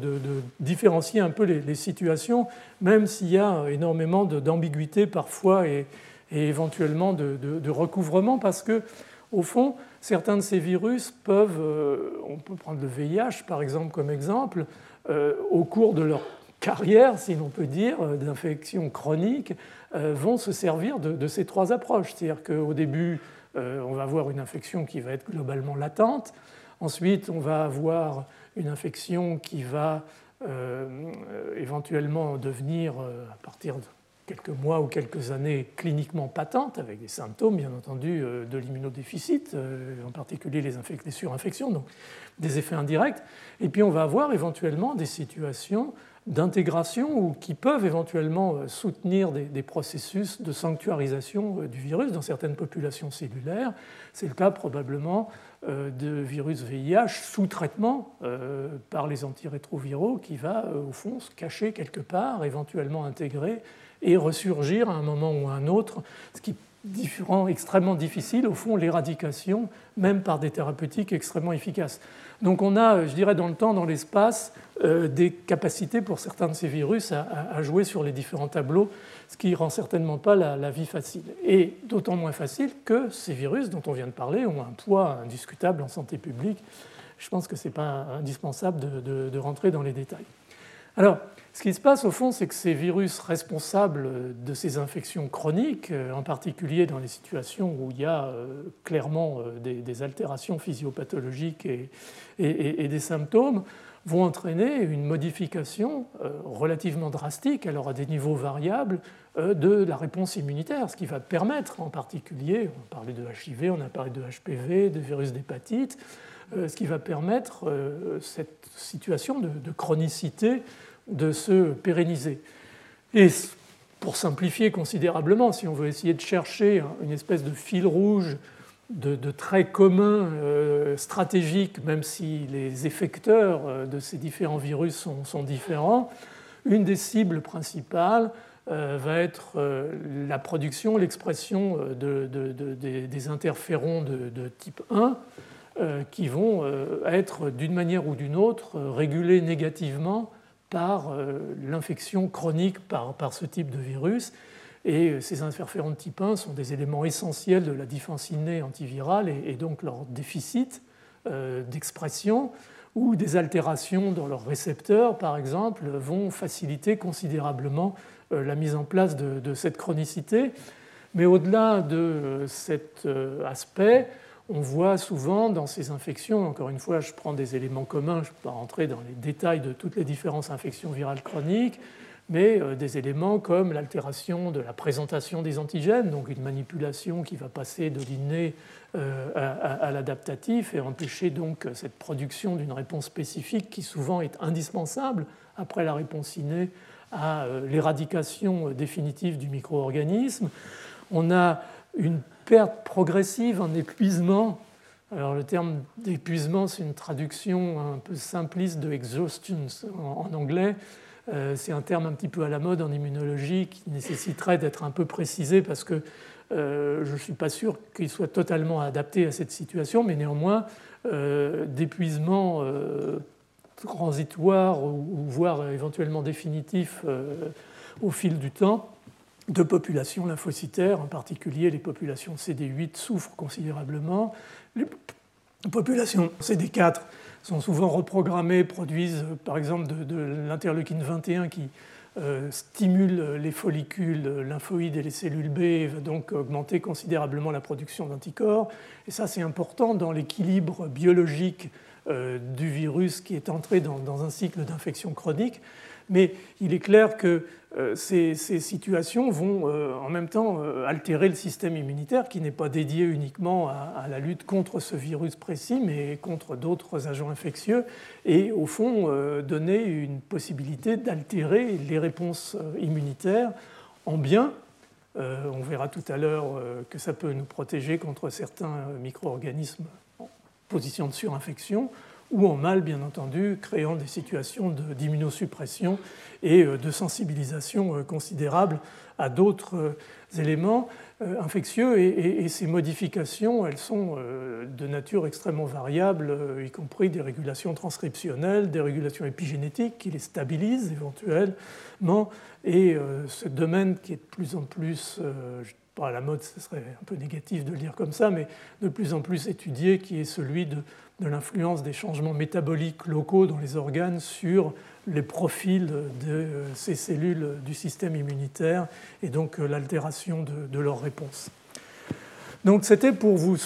différencier un peu les, situations, même s'il y a énormément d'ambiguïté parfois et, éventuellement de, recouvrement, parce que au fond, certains de ces virus peuvent, euh, on peut prendre le VIH par exemple comme exemple, euh, au cours de leur carrière, si l'on peut dire, euh, d'infection chronique, vont se servir de, ces trois approches. C'est-à-dire qu'au début, on va avoir une infection qui va être globalement latente. Ensuite, on va avoir une infection qui va éventuellement devenir, à partir de quelques mois ou quelques années cliniquement patentes, avec des symptômes bien entendu euh, de l'immunodéficit, euh, en particulier les, surinfections, donc des effets indirects. Et puis on va avoir éventuellement des situations d'intégration ou qui peuvent éventuellement euh, soutenir des, processus de sanctuarisation du virus dans certaines populations cellulaires. C'est le cas probablement de virus VIH sous traitement par les antirétroviraux qui va au fond se cacher quelque part, éventuellement intégrer et ressurgir à un moment ou à un autre, ce qui rend extrêmement difficile, au fond, l'éradication, même par des thérapeutiques extrêmement efficaces. Donc on a, je dirais, dans le temps, dans l'espace, euh, des capacités pour certains de ces virus à, jouer sur les différents tableaux, ce qui ne rend certainement pas la, vie facile. Et d'autant moins facile que ces virus dont on vient de parler ont un poids indiscutable en santé publique. Je pense que ce n'est pas indispensable de, de rentrer dans les détails. Alors, ce qui se passe au fond, c'est que ces virus responsables de ces infections chroniques, euh, en particulier dans les situations où il y a euh, clairement euh, des, altérations physiopathologiques et, des symptômes, vont entraîner une modification relativement drastique, alors à des niveaux variables, de la réponse immunitaire, ce qui va permettre en particulier, on a parlé de HIV, on a parlé de HPV, de virus d'hépatite, ce qui va permettre cette situation de chronicité de se pérenniser. Et pour simplifier considérablement, si on veut essayer de chercher une espèce de fil rouge de, traits communs euh, stratégiques, même si les effecteurs euh, de ces différents virus sont, différents, une des cibles principales euh, va être la production, l'expression des interférons de, type 1 qui vont être d'une manière ou d'une autre régulés négativement par euh, l'infection chronique par, par, ce type de virus. Et euh, ces interférons de type 1 sont des éléments essentiels de la défense innée antivirale et, donc leur déficit euh, d'expression ou des altérations dans leurs récepteurs, par exemple, vont faciliter considérablement la mise en place de, de cette chronicité. Mais au-delà de cet aspect, on voit souvent dans ces infections, encore une fois, je prends des éléments communs, je ne vais pas rentrer dans les détails de toutes les différentes infections virales chroniques, mais euh, des éléments comme l'altération de la présentation des antigènes, donc une manipulation qui va passer de l'inné euh, à, l'adaptatif et empêcher donc cette production d'une réponse spécifique qui souvent est indispensable après la réponse innée à euh, l'éradication définitive du micro-organisme. On a une perte progressive, un épuisement. Alors le terme d'épuisement, c'est une traduction un peu simpliste de exhaustion en, anglais. Euh, c'est un terme un petit peu à la mode en immunologie qui nécessiterait d'être un peu précisé parce que euh, je ne suis pas sûr qu'il soit totalement adapté à cette situation, mais néanmoins, euh, d'épuisement transitoire ou, voire éventuellement définitif au fil du temps de populations lymphocytaires, en particulier les populations CD8 souffrent considérablement. Les populations CD4 sont souvent reprogrammées, produisent par exemple de, l'interleukine 21 qui euh, stimule les follicules lymphoïdes et les cellules B et va donc augmenter considérablement la production d'anticorps. Et ça, c'est important dans l'équilibre biologique euh, du virus qui est entré dans un cycle d'infection chronique. Mais il est clair que euh, ces, situations vont euh, en même temps euh, altérer le système immunitaire qui n'est pas dédié uniquement à, la lutte contre ce virus précis, mais contre d'autres agents infectieux, et au fond donner une possibilité d'altérer les réponses immunitaires en bien. on verra tout à l'heure que ça peut nous protéger contre certains micro-organismes en position de surinfection ou en mal, bien entendu, créant des situations d'immunosuppression et euh, de sensibilisation euh, considérable à d'autres euh, éléments infectieux. Et, ces modifications, elles sont de nature extrêmement variable, y compris des régulations transcriptionnelles, des régulations épigénétiques qui les stabilisent éventuellement. Et ce domaine qui est de plus en plus pas à la mode, ce serait un peu négatif de le dire comme ça, mais de plus en plus étudié, qui est celui de de l'influence des changements métaboliques locaux dans les organes sur les profils de euh, ces cellules du système immunitaire et donc euh, l'altération de, leur réponse. Donc c'était pour vous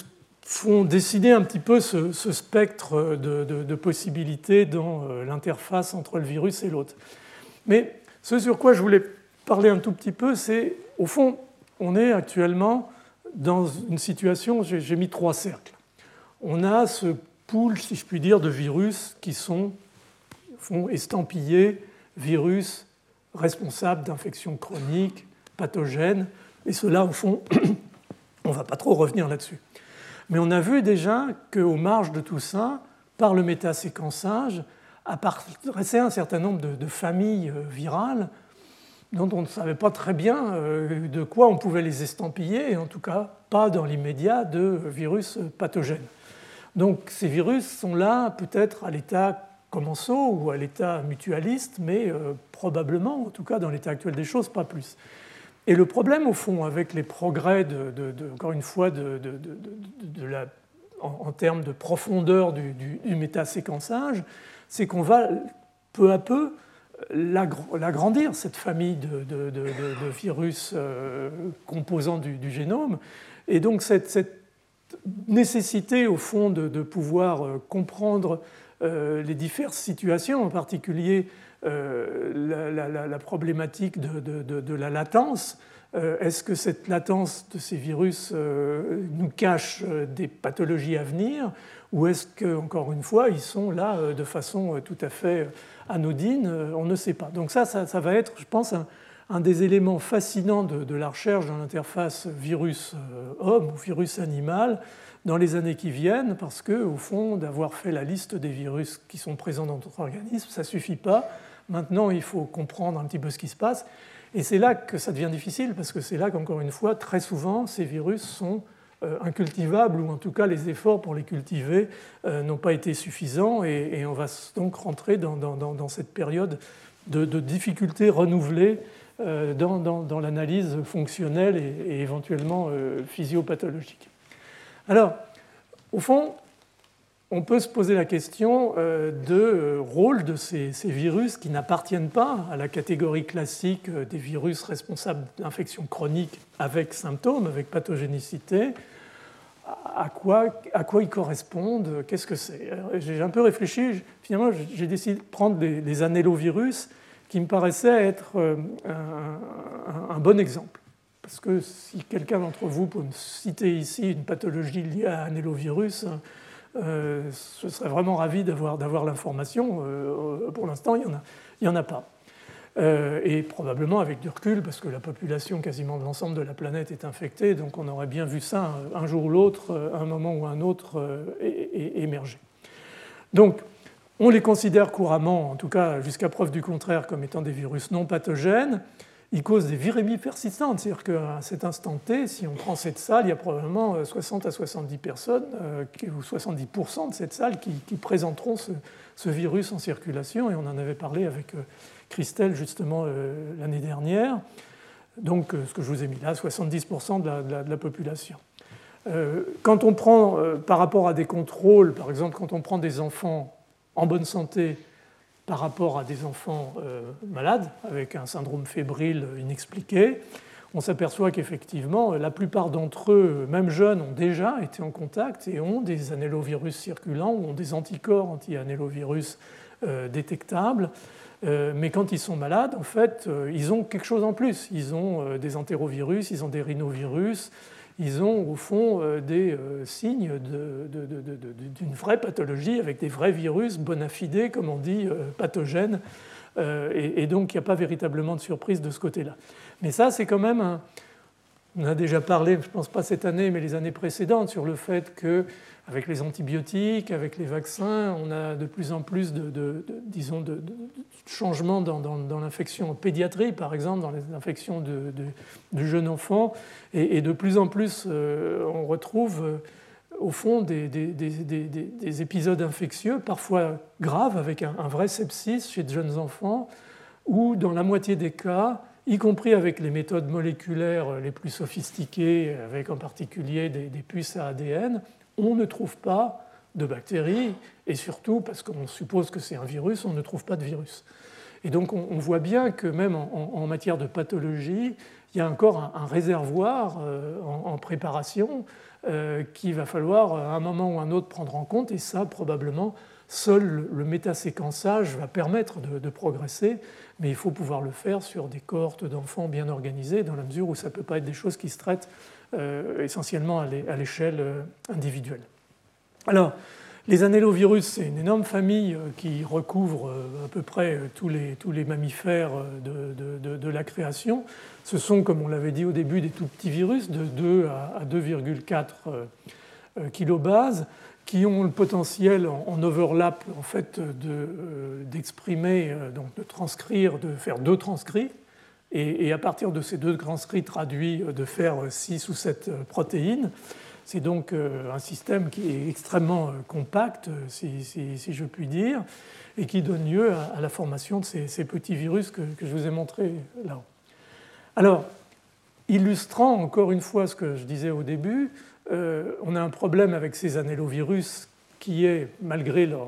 font décider un petit peu ce, spectre de, possibilités dans l'interface entre le virus et l'autre. Mais ce sur quoi je voulais parler un tout petit peu, c'est au fond, on est actuellement dans une situation, j'ai mis trois cercles. On a ce pool, si je puis dire, de virus qui sont font estampillés virus responsables d'infections chroniques, pathogènes, et cela, au fond, on ne va pas trop revenir là-dessus. Mais on a vu déjà qu'aux marges de tout ça, par le métaséquençage, apparaissaient un certain nombre de, familles euh, virales dont on ne savait pas très bien euh, de quoi on pouvait les estampiller, et en tout cas pas dans l'immédiat de virus pathogènes. Donc ces virus sont là peut-être à l'état commensaux ou à l'état mutualiste, mais euh, probablement, en tout cas dans l'état actuel des choses, pas plus. Et le problème, au fond, avec les progrès, de, encore une fois, la, en, termes de profondeur du, du métaséquençage, c'est qu'on va peu à peu l'agrandir, cette famille de, virus euh, composants du, génome. Et donc cette, nécessité, au fond, de, pouvoir euh, comprendre euh, les diverses situations, en particulier la, problématique de, la latence, est-ce que cette latence de ces virus nous cache des pathologies à venir ou est-ce qu'encore une fois, ils sont là de façon tout à fait anodine, euh, on ne sait pas. Donc ça, ça, va être, je pense, un, des éléments fascinants de, la recherche dans l'interface virus-homme euh, ou virus-animal dans les années qui viennent, parce que, au fond, d'avoir fait la liste des virus qui sont présents dans notre organisme, ça ne suffit pas. Maintenant, il faut comprendre un petit peu ce qui se passe. Et c'est là que ça devient difficile, parce que c'est là qu'encore une fois, très souvent, ces virus sont incultivables, ou en tout cas les efforts pour les cultiver euh, n'ont pas été suffisants, et, on va donc rentrer dans, cette période de, difficultés renouvelées euh, dans, l'analyse fonctionnelle et, éventuellement physiopathologique. Alors, au fond, on peut se poser la question de rôle de ces, virus qui n'appartiennent pas à la catégorie classique des virus responsables d'infections chroniques avec symptômes, avec pathogénicité, à quoi, ils correspondent, qu'est-ce que c'est? J'ai un peu réfléchi, finalement j'ai décidé de prendre des, des, annélovirus qui me paraissaient être euh, un, bon exemple. Parce que si quelqu'un d'entre vous peut me citer ici une pathologie liée à un euh, je serais vraiment ravi d'avoir l'information. Euh, pour l'instant, il n'y en, en, a pas. Euh, et probablement avec du recul, parce que la population quasiment de l'ensemble de la planète est infectée, donc on aurait bien vu ça un jour ou l'autre, euh, un moment ou un autre, émerger. Donc, on les considère couramment, en tout cas jusqu'à preuve du contraire, comme étant des virus non pathogènes. Ils causent des virémies persistantes, c'est-à-dire qu'à cet instant T, si on prend cette salle, il y a probablement 60 à 70 personnes, ou 70% de cette salle, qui, présenteront ce, virus en circulation, et on en avait parlé avec Christelle justement euh, l'année dernière. Donc euh, ce que je vous ai mis là, 70% de la, population. Euh, quand on prend par rapport à des contrôles, par exemple quand on prend des enfants en bonne santé par rapport à des enfants malades avec un syndrome fébrile inexpliqué, on s'aperçoit qu'effectivement, la plupart d'entre eux, même jeunes, ont déjà été en contact et ont des annélovirus circulants ou ont des anticorps anti-annélovirus détectables. Euh, mais quand ils sont malades, en fait, euh, ils ont quelque chose en plus. Ils ont euh, des entérovirus, ils ont des rhinovirus, ils ont au fond des signes d'une vraie pathologie avec des vrais virus bona fide, comme on dit, pathogènes. Et, donc, il n'y a pas véritablement de surprise de ce côté-là. Mais ça, c'est quand même un... On a déjà parlé, je ne pense pas cette année, mais les années précédentes, sur le fait que avec les antibiotiques, avec les vaccins, on a de plus en plus de, disons, de, changements dans, l'infection en pédiatrie, par exemple, dans les infections de, jeunes enfants. Et, de plus en plus, euh, on retrouve euh, au fond des, épisodes infectieux, parfois graves, avec un, vrai sepsis chez de jeunes enfants, ou dans la moitié des cas, y compris avec les méthodes moléculaires les plus sophistiquées, avec en particulier des, puces à ADN, on ne trouve pas de bactéries, et surtout parce qu'on suppose que c'est un virus, on ne trouve pas de virus. Et donc on, voit bien que même en, matière de pathologie, il y a encore un, réservoir en, préparation qu'il va falloir à un moment ou un autre prendre en compte, et ça, probablement, seul le métaséquençage va permettre de, progresser, mais il faut pouvoir le faire sur des cohortes d'enfants bien organisées, dans la mesure où ça ne peut pas être des choses qui se traitent essentiellement à l'échelle individuelle. Alors, les annélovirus, c'est une énorme famille euh, qui recouvre euh, à peu près euh, tous les, mammifères de, de, la création. Ce sont, comme on l'avait dit au début, des tout petits virus de 2 à 2,4 kilobases qui ont le potentiel en overlap en fait d'exprimer, donc de transcrire, de faire deux transcrits, et, à partir de ces deux transcrits traduits, de faire 6 ou 7 protéines. C'est donc euh, un système qui est extrêmement euh, compact, euh, si, je puis dire, et qui donne lieu à, la formation de ces, petits virus que, je vous ai montrés là. Alors, illustrant encore une fois ce que je disais au début, on a un problème avec ces annélovirus qui est, malgré leur,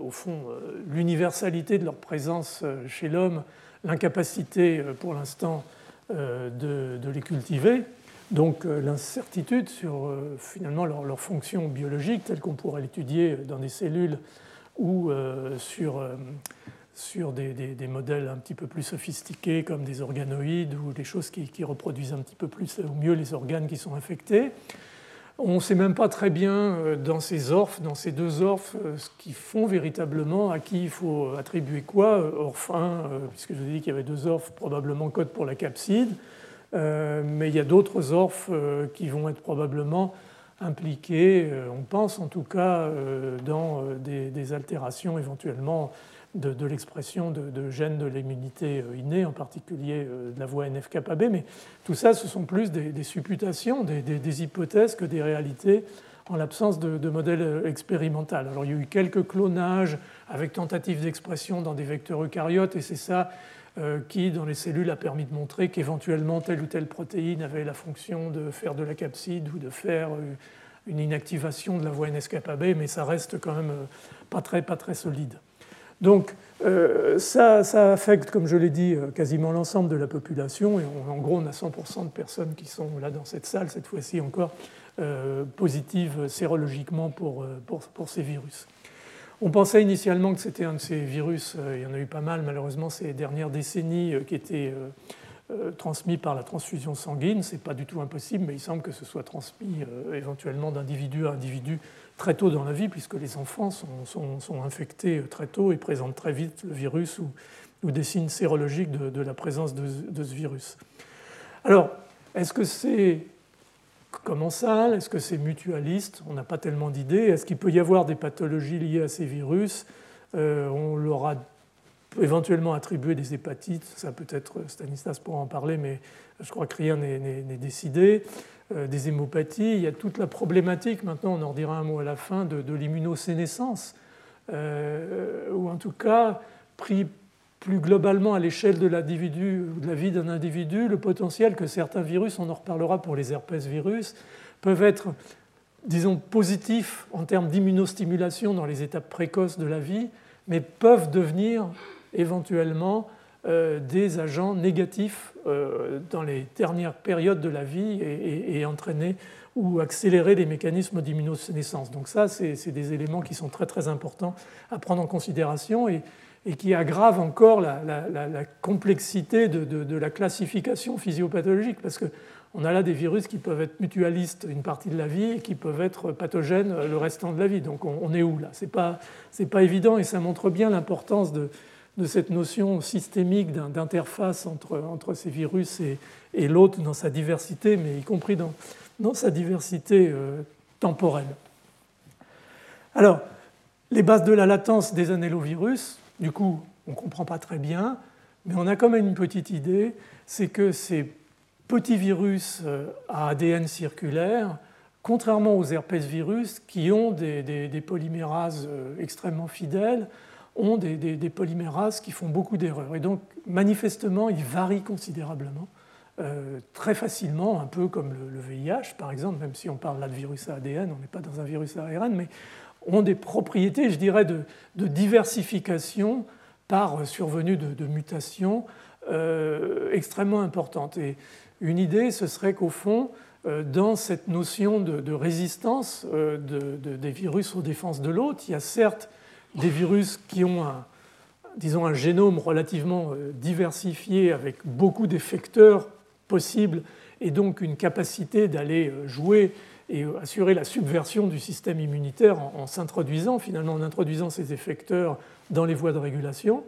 au fond l'universalité de leur présence chez l'homme, l'incapacité pour l'instant de, les cultiver. Donc euh, l'incertitude sur euh, finalement leur, fonction biologique telle qu'on pourrait l'étudier dans des cellules ou euh, sur, sur des, modèles un petit peu plus sophistiqués comme des organoïdes ou des choses qui, reproduisent un petit peu plus ou mieux les organes qui sont infectés. On ne sait même pas très bien dans ces orphes, dans ces deux orphes, ce qu'ils font véritablement, à qui il faut attribuer quoi. Orph 1, puisque je vous ai dit qu'il y avait deux orphes, probablement code pour la capside. Euh, mais il y a d'autres orphes euh, qui vont être probablement impliqués, euh, on pense en tout cas, dans des, altérations éventuellement de, l'expression de, gènes de l'immunité innée, en particulier de la voie NF-kappa-B. Mais tout ça, ce sont plus des, supputations, des, hypothèses que des réalités en l'absence de, modèles expérimentaux. Alors il y a eu quelques clonages avec tentatives d'expression dans des vecteurs eucaryotes, et c'est ça euh, qui, dans les cellules, a permis de montrer qu'éventuellement telle ou telle protéine avait la fonction de faire de la capside ou de faire euh, une inactivation de la voie NSKB, mais ça reste quand même euh, pas très, pas très solide. Donc ça, ça, affecte, comme je l'ai dit, quasiment l'ensemble de la population, et en gros on a 100% de personnes qui sont là dans cette salle, cette fois-ci encore, positives sérologiquement pour, pour, ces virus. On pensait initialement que c'était un de ces virus, euh, il y en a eu pas mal malheureusement ces dernières décennies, euh, qui étaient euh, transmis par la transfusion sanguine. Ce n'est pas du tout impossible, mais il semble que ce soit transmis éventuellement d'individu à individu très tôt dans la vie, puisque les enfants sont, infectés très tôt et présentent très vite le virus ou, des signes sérologiques de, la présence de, ce virus. Alors, est-ce que c'est commensal Est-ce que c'est mutualiste? On n'a pas tellement d'idées. Est-ce qu'il peut y avoir des pathologies liées à ces virus? Euh, On leur a éventuellement attribué des hépatites. Ça peut être, Stanislas pourra en parler, mais je crois que rien n'est décidé. Euh, des hémopathies. Il y a toute la problématique, maintenant on en dira un mot à la fin, de, l'immunosénescence, euh, ou en tout cas, pris plus globalement à l'échelle de l'individu de la vie d'un individu, le potentiel que certains virus, on en reparlera pour les herpès virus, peuvent être, disons, positifs en termes d'immunostimulation dans les étapes précoces de la vie, mais peuvent devenir éventuellement des agents négatifs euh, dans les dernières périodes de la vie et, entraîner ou accélérer les mécanismes d'immunosénescence. Donc ça, c'est des éléments qui sont très très importants à prendre en considération et, qui aggrave encore la, complexité de, la classification physiopathologique, parce qu'on a là des virus qui peuvent être mutualistes une partie de la vie et qui peuvent être pathogènes le restant de la vie. Donc on, est où là? Ce n'est pas, pas, évident et ça montre bien l'importance de, cette notion systémique d'interface entre, ces virus et, l'autre dans sa diversité, mais y compris dans, dans sa diversité euh, temporelle. Alors, les bases de la latence des annélovirus, du coup, on ne comprend pas très bien, mais on a quand même une petite idée, c'est que ces petits virus euh, à ADN circulaire, contrairement aux herpès virus qui ont des, polymérases euh, extrêmement fidèles, ont des, polymérases qui font beaucoup d'erreurs. Et donc, manifestement, ils varient considérablement, euh, très facilement, un peu comme le, VIH, par exemple, même si on parle là de virus à ADN, on n'est pas dans un virus à ARN, mais ont des propriétés, je dirais, de, diversification par survenue de, mutations euh, extrêmement importantes. Et une idée, ce serait qu'au fond, dans cette notion de, résistance des virus aux défenses de l'autre, il y a certes des virus qui ont un, disons, un génome relativement diversifié avec beaucoup d'effecteurs possibles et donc une capacité d'aller jouer et assurer la subversion du système immunitaire en, s'introduisant, finalement en introduisant ces effecteurs dans les voies de régulation.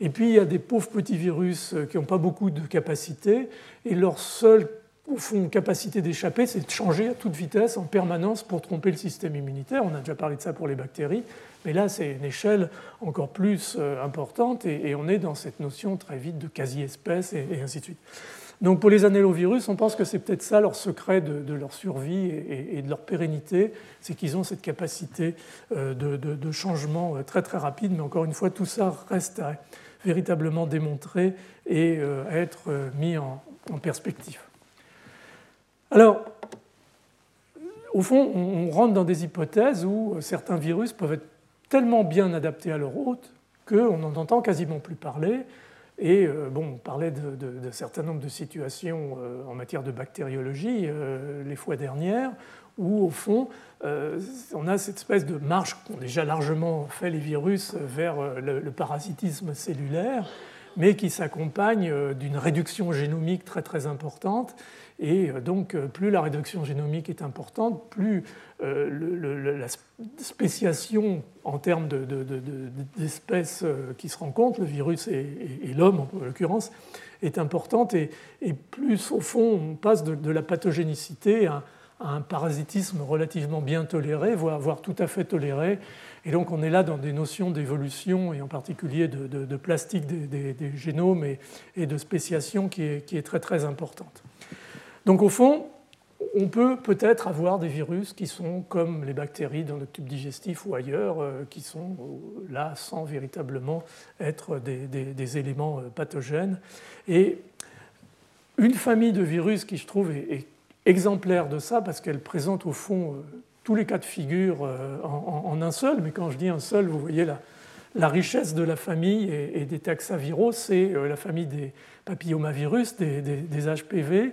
Et puis il y a des pauvres petits virus euh, qui n'ont pas beaucoup de capacité, et leur seule au fond, capacité d'échapper, c'est de changer à toute vitesse en permanence pour tromper le système immunitaire. On a déjà parlé de ça pour les bactéries, mais là, c'est une échelle encore plus euh, importante et, on est dans cette notion très vite de quasi-espèce et ainsi de suite. Donc pour les annélovirus, on pense que c'est peut-être ça leur secret de, leur survie et, de leur pérennité, c'est qu'ils ont cette capacité euh, de, changement euh, très très rapide, mais encore une fois, tout ça reste à véritablement démontrer et à être mis en, perspective. Alors, au fond, on rentre dans des hypothèses où certains virus peuvent être tellement bien adaptés à leur hôte qu'on n'en entend quasiment plus parler. Et euh, bon, on parlait d'un certain nombre de situations euh, en matière de bactériologie euh, les fois dernières, où au fond, on a cette espèce de marche qu'ont déjà largement fait les virus vers le, parasitisme cellulaire, mais qui s'accompagne d'une réduction génomique très très importante et euh, donc, euh, plus la réduction génomique est importante, plus euh, la spéciation en termes d'espèces qui se rencontrent, le virus et, l'homme en l'occurrence, est importante, et, plus au fond on passe de, la pathogénicité à, un parasitisme relativement bien toléré, voire, tout à fait toléré. Et donc on est là dans des notions d'évolution, et en particulier de, plastique des, génomes et, de spéciation qui est, qui est très très importante. Donc au fond, on peut peut-être avoir des virus qui sont comme les bactéries dans le tube digestif ou ailleurs, euh, qui sont euh, là sans véritablement être des, éléments euh, pathogènes. Et une famille de virus qui, je trouve, est, exemplaire de ça, parce qu'elle présente au fond tous les cas de figure en, un seul, mais quand je dis un seul, vous voyez la, richesse de la famille et, des taxaviraux, c'est la famille des papillomavirus, des, HPV,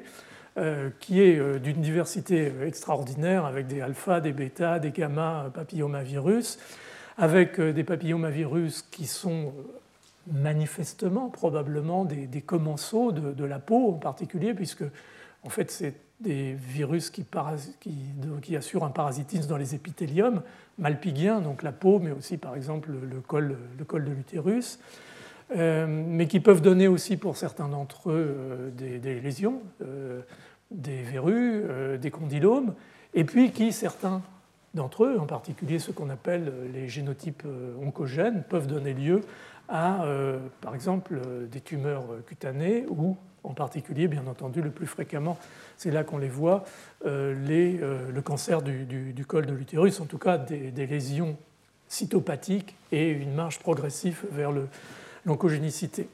qui est euh, d'une diversité extraordinaire avec des alpha, des bêta, des gamma papillomavirus, avec euh, des papillomavirus qui sont manifestement probablement des, commensaux de, la peau en particulier, puisque en fait c'est des virus qui, assurent un parasitisme dans les épithéliums malpighiens, donc la peau, mais aussi par exemple le, col, de l'utérus. Euh, mais qui peuvent donner aussi pour certains d'entre eux euh, des, lésions, euh, des verrues, des condylomes, et puis qui, certains d'entre eux, en particulier ceux qu'on appelle les génotypes oncogènes, peuvent donner lieu à, par exemple, des tumeurs cutanées ou, en particulier, bien entendu, le plus fréquemment, c'est là qu'on les voit, les, le cancer du, col de l'utérus, en tout cas des, des lésions cytopathiques et une marche progressive vers l'oncogénicité.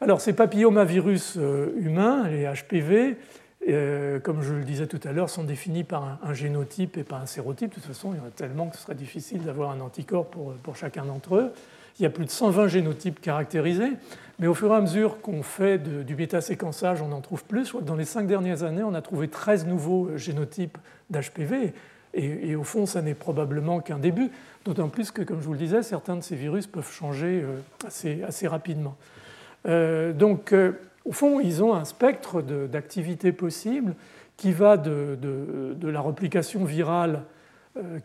Alors ces papillomavirus euh, humains, les HPV, euh, comme je le disais tout à l'heure, sont définis par un, génotype et par un sérotype. De toute façon, il y en a tellement que ce serait difficile d'avoir un anticorps pour, pour chacun d'entre eux. Il y a plus de 120 génotypes caractérisés, mais au fur et à mesure qu'on fait du métaséquençage, on en trouve plus. Dans les cinq dernières années, on a trouvé 13 nouveaux génotypes d'HPV. Et, au fond, ça n'est probablement qu'un début, d'autant plus que, comme je vous le disais, certains de ces virus peuvent changer euh, assez, assez rapidement. Euh, donc, euh, au fond, ils ont un spectre d'activité possible qui va de, la replication virale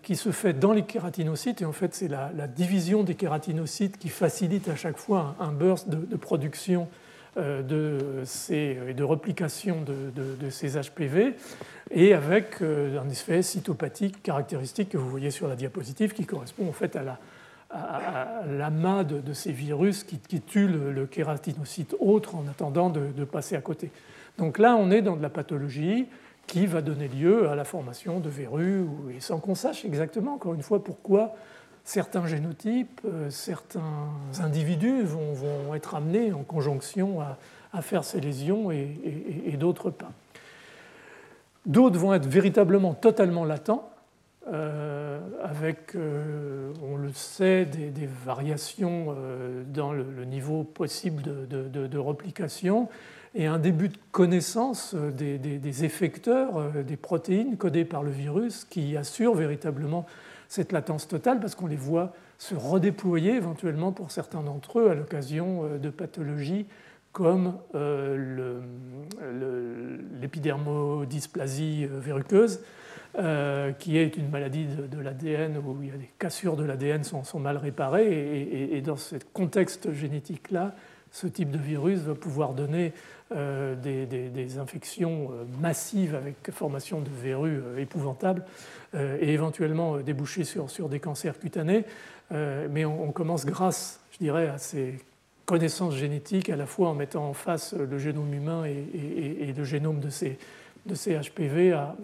qui se fait dans les kératinocytes, et en fait, c'est la, division des kératinocytes qui facilite à chaque fois un, burst de, production de ces, et de replication de, ces HPV et avec euh, un effet cytopathique caractéristique que vous voyez sur la diapositive qui correspond en fait à l'amas de, ces virus qui, tuent le, kératinocyte autre en attendant de, passer à côté. Donc là, on est dans de la pathologie qui va donner lieu à la formation de verrues, et sans qu'on sache exactement, encore une fois, pourquoi certains génotypes, euh, certains individus vont, être amenés en conjonction à, faire ces lésions et d'autres pas. D'autres vont être véritablement totalement latents, euh, avec, euh, on le sait, des, variations euh, dans le, niveau possible de, de, replication. et un début de connaissance des, effecteurs, des protéines codées par le virus qui assurent véritablement cette latence totale parce qu'on les voit se redéployer éventuellement pour certains d'entre eux à l'occasion de pathologies comme l'épidermodysplasie verruqueuse, euh, qui est une maladie de, l'ADN où il y a des cassures de l'ADN sont, sont mal réparées. Et, dans ce contexte génétique-là, ce type de virus va pouvoir donner euh, des, infections euh, massives avec formation de verrues épouvantables et éventuellement déboucher sur, sur des cancers cutanés. mais on, commence grâce, je dirais, à ces connaissances génétiques, à la fois en mettant en face le génome humain et, le génome de ces de ces HPV à,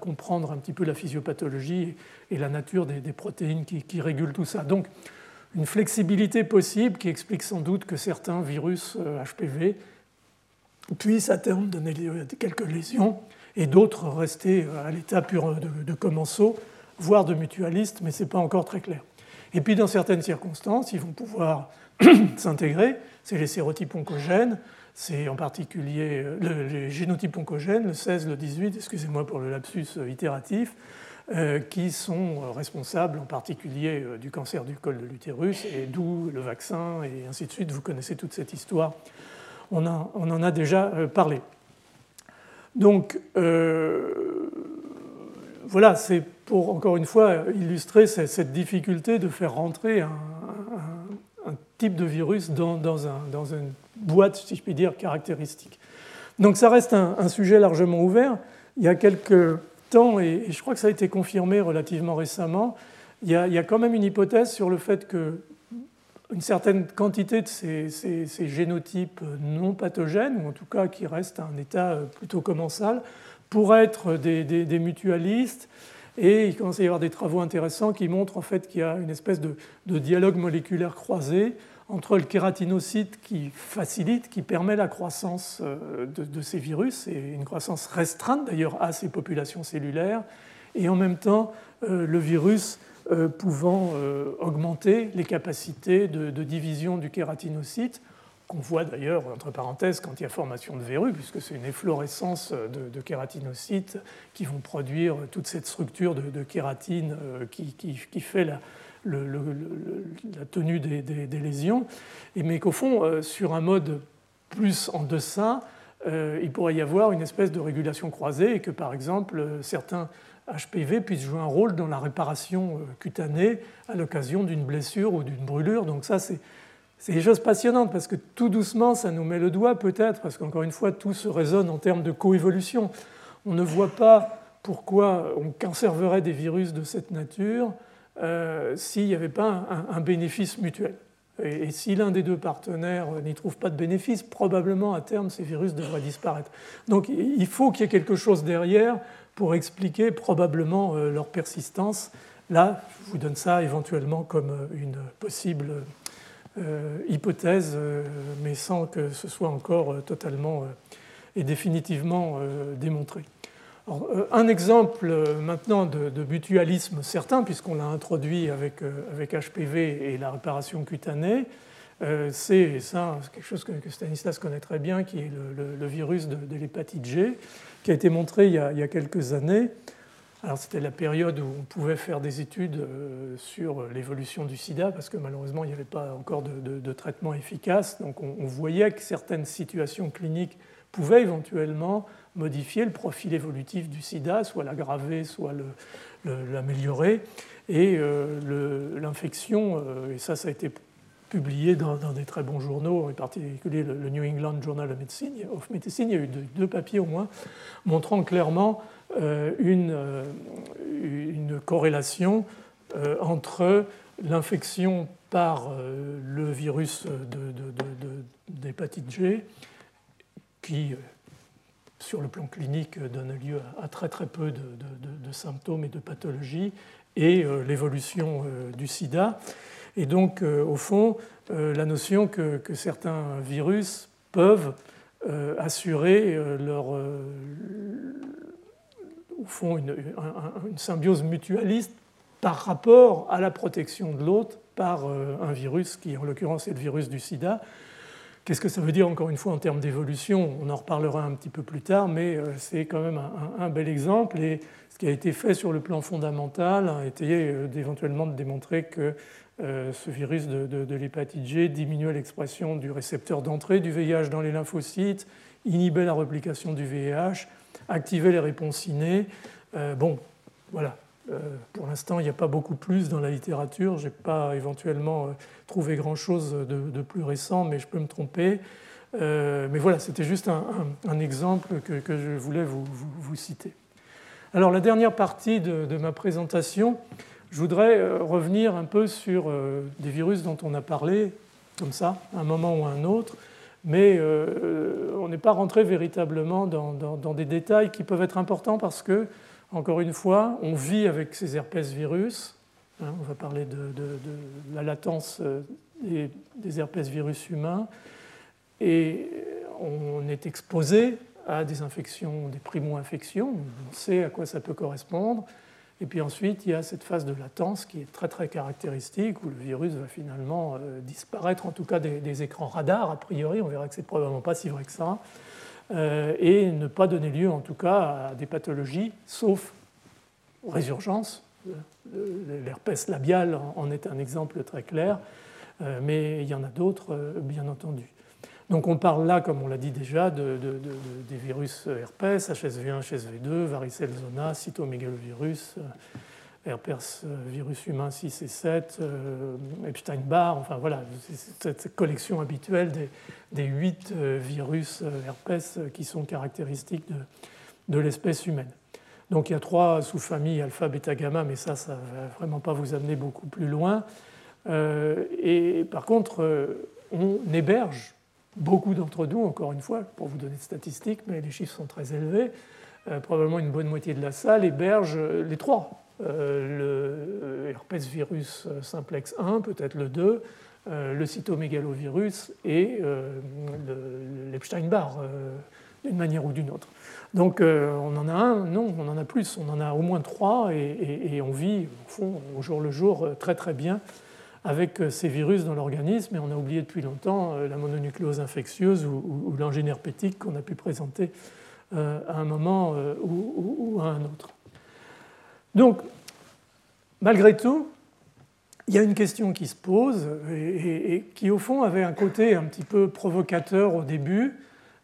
comprendre un petit peu la physiopathologie et, la nature des, protéines qui, régulent tout ça. Donc, une flexibilité possible qui explique sans doute que certains virus HPV euh, puissent à terme donner quelques lésions et d'autres rester à l'état pur de, de commensaux, voire de mutualistes, mais ce n'est pas encore très clair. Et puis, dans certaines circonstances, ils vont pouvoir s'intégrer, c'est les sérotypes oncogènes, c'est en particulier euh, les génotypes oncogènes, le 16, le 18, excusez-moi pour le lapsus euh, itératif, euh, qui sont responsables en particulier du cancer du col de l'utérus, et d'où le vaccin, et ainsi de suite. Vous connaissez toute cette histoire. On, en a déjà parlé. Donc, voilà, c'est pour encore une fois illustrer cette difficulté de faire rentrer un, type de virus dans, dans, un, dans une boîte, si je puis dire, caractéristique. Donc ça reste un, sujet largement ouvert. Il y a quelques temps, et, je crois que ça a été confirmé relativement récemment, il y, a, il y a quand même une hypothèse sur le fait que une certaine quantité de ces, ces, génotypes non pathogènes, ou en tout cas qui restent à un état plutôt commensal, pourraient être des, des, mutualistes. Et il commence à y avoir des travaux intéressants qui montrent en fait qu'il y a une espèce de, dialogue moléculaire croisé entre le kératinocyte qui facilite, qui permet la croissance euh, de, ces virus, et une croissance restreinte d'ailleurs à ces populations cellulaires, et en même temps euh, le virus euh, pouvant augmenter les capacités de, division du kératinocyte, qu'on voit d'ailleurs, entre parenthèses, quand il y a formation de verrues, puisque c'est une efflorescence de, kératinocytes qui vont produire toute cette structure de, kératine qui, qui, fait la, tenue des, lésions, et, mais qu'au fond, euh, sur un mode plus en deçà, euh, il pourrait y avoir une espèce de régulation croisée et que par exemple certains HPV puissent jouer un rôle dans la réparation euh, cutanée à l'occasion d'une blessure ou d'une brûlure. Donc ça, c'est c'est des choses passionnantes parce que tout doucement, ça nous met le doigt peut-être, parce qu'encore une fois, tout se résonne en termes de coévolution. On ne voit pas pourquoi on conserverait des virus de cette nature euh, s'il n'y avait pas un, bénéfice mutuel. Et, si l'un des deux partenaires n'y trouve pas de bénéfice, probablement à terme ces virus devraient disparaître. Donc il faut qu'il y ait quelque chose derrière pour expliquer probablement euh, leur persistance. Là, je vous donne ça éventuellement comme une possible euh, hypothèse, mais sans que ce soit encore totalement et définitivement démontré. Euh, un exemple euh, maintenant de, mutualisme certain, puisqu'on l'a introduit avec, HPV euh, et la réparation cutanée, c'est ça, quelque chose que, Stanislas connaît très bien, qui est le, virus de, l'hépatite G, qui a été montré il y a, quelques années. Alors c'était la période où on pouvait faire des études sur l'évolution du sida, parce que malheureusement il n'y avait pas encore de, traitement efficace. Donc on, voyait que certaines situations cliniques pouvaient éventuellement modifier le profil évolutif du sida, soit l'aggraver, soit l'améliorer. Et euh, l'infection, euh, et ça, ça a été publié dans, des très bons journaux, en particulier le, New England Journal of Medicine, of Medicine, il y a eu deux, papiers au moins, montrant clairement euh, une, une, corrélation entre l'infection par le virus d'hépatite G, qui sur le plan clinique, donne lieu à très très peu de, symptômes et de pathologies, et euh, l'évolution euh, du sida. Et donc, euh, au fond, la notion que, certains virus peuvent assurer leur, au fond, une, une, symbiose mutualiste par rapport à la protection de l'autre par un virus qui, en l'occurrence, est le virus du sida, Qu'est-ce que ça veut dire encore une fois en termes d'évolution? On en reparlera un petit peu plus tard, mais c'est quand même un, bel exemple. Et ce qui a été fait sur le plan fondamental a été éventuellement de démontrer que ce virus de, de, l'hépatite G diminuait l'expression du récepteur d'entrée du VIH dans les lymphocytes, inhibait la réplication du VIH, activait les réponses innées. bon, voilà, euh, pour l'instant, il n'y a pas beaucoup plus dans la littérature. Je n'ai pas éventuellement euh, trouvé grand-chose de, plus récent, mais je peux me tromper. Euh, mais voilà, c'était juste un, exemple que, je voulais vous, citer. Alors, la dernière partie de, ma présentation, je voudrais revenir un peu sur des virus dont on a parlé, comme ça, à un moment ou à un autre, mais on n'est pas rentré véritablement dans, des détails qui peuvent être importants parce que encore une fois, on vit avec ces herpès virus. Hein, on va parler de, la latence euh, des, des, herpès virus humains. Et on est exposé à des infections, des primo-infections. On sait à quoi ça peut correspondre. Et puis ensuite, il y a cette phase de latence qui est très très caractéristique, où le virus va finalement euh, disparaître, en tout cas des, écrans radars, a priori. On verra que c'est probablement pas si vrai que ça. Euh, et ne pas donner lieu en tout cas à des pathologies, sauf résurgence. L'herpès labial en est un exemple très clair, euh, mais il y en a d'autres, euh, bien entendu. Donc on parle là, comme on l'a dit déjà, de, des virus herpès, HSV1, HSV2, varicelle zona, cytomégalovirus, herpès virus humain 6 et 7, Epstein-Barr, enfin voilà, cette collection habituelle des, des huit euh, virus euh, herpès qui sont caractéristiques de, l'espèce humaine. Donc il y a trois sous-familles alpha, bêta, gamma, mais ça, ça ne va vraiment pas vous amener beaucoup plus loin. Euh, et par contre, on héberge beaucoup d'entre nous, encore une fois, pour vous donner de statistiques, mais les chiffres sont très élevés, probablement une bonne moitié de la salle héberge les trois. le herpès virus simplex 1, peut-être le 2, euh, le cytomégalovirus et euh, l'Epstein-Barr, euh, d'une manière ou d'une autre. Donc on en a un, non, on en a plus, on en a au moins trois et, on vit au fond au jour le jour très très bien avec ces virus dans l'organisme et on a oublié depuis longtemps la mononucléose infectieuse ou, l'angine herpétique qu'on a pu présenter à un moment ou, ou, à un autre. Donc, malgré tout, il y a une question qui se pose et, qui, au fond, avait un côté un petit peu provocateur au début.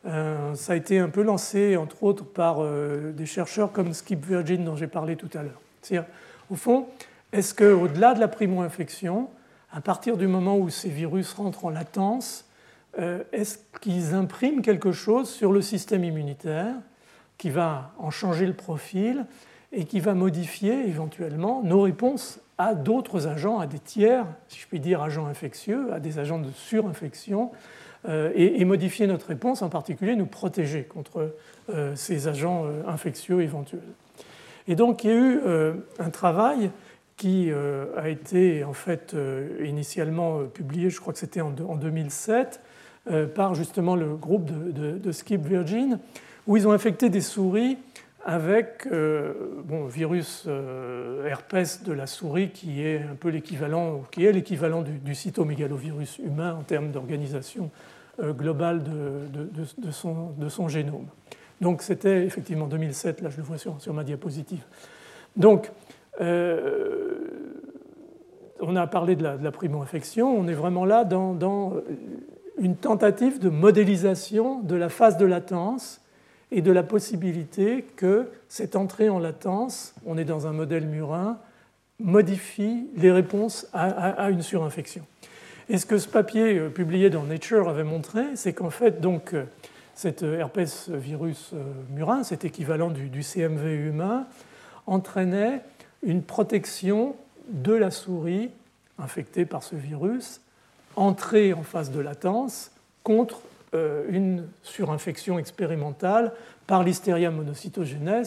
Euh, ça a été un peu lancé, entre autres, par euh, des chercheurs comme Skip Virgin, dont j'ai parlé tout à l'heure. C'est-à-dire, au fond, est-ce qu'au-delà de la primo-infection, à partir du moment où ces virus rentrent en latence, euh, est-ce qu'ils impriment quelque chose sur le système immunitaire qui va en changer le profil et qui va modifier éventuellement nos réponses à d'autres agents, à des tiers, si je puis dire, agents infectieux, à des agents de surinfection, euh, et, modifier notre réponse, en particulier nous protéger contre euh, ces agents infectieux éventuels. Et donc il y a eu un travail qui a été en fait initialement publié, je crois que c'était en 2007, par justement le groupe de, Skip Virgin, où ils ont infecté des souris avec euh, bon, virus euh, herpès de la souris qui est un peu l'équivalent, qui est l'équivalent du, cytomégalovirus humain en termes d'organisation euh, globale de, de, son, de, son, génome. Donc c'était effectivement 2007, là je le vois sur, sur ma diapositive. Donc on a parlé de la, primo-infection, on est vraiment là dans, dans une tentative de modélisation de la phase de latence et de la possibilité que cette entrée en latence, on est dans un modèle murin, modifie les réponses à, une surinfection. Et ce que ce papier euh, publié dans Nature avait montré, c'est qu'en fait, donc, euh, cet herpès virus euh, murin, cet équivalent du, CMV humain, entraînait une protection de la souris infectée par ce virus, entrée en phase de latence, contre euh, une surinfection expérimentale par l'hystéria monocytogenes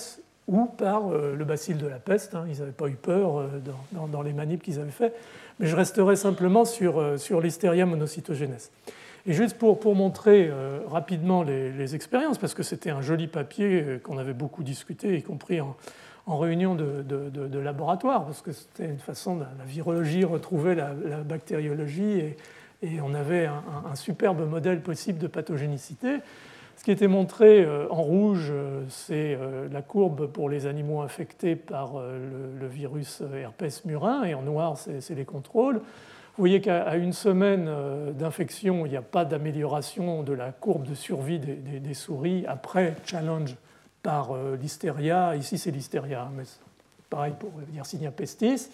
ou par euh, le bacille de la peste. Hein. Ils n'avaient pas eu peur euh, dans, les manips qu'ils avaient fait. Mais je resterai simplement sur, sur l'hystéria monocytogenes. Et juste pour, pour montrer rapidement les, expériences, parce que c'était un joli papier qu'on avait beaucoup discuté, y compris en, en réunion de, de, laboratoire, parce que c'était une façon, la, la virologie retrouvait la, bactériologie et, et on avait un, superbe modèle possible de pathogénicité. Ce qui était montré euh, en rouge, euh, c'est euh, la courbe pour les animaux infectés par le, virus herpès murin, et en noir, c'est les contrôles. Vous voyez qu'à une semaine d'infection, il n'y a pas d'amélioration de la courbe de survie des, souris après challenge par l'hystéria. Ici, c'est l'hystéria, mais pareil pour Yersinia pestis.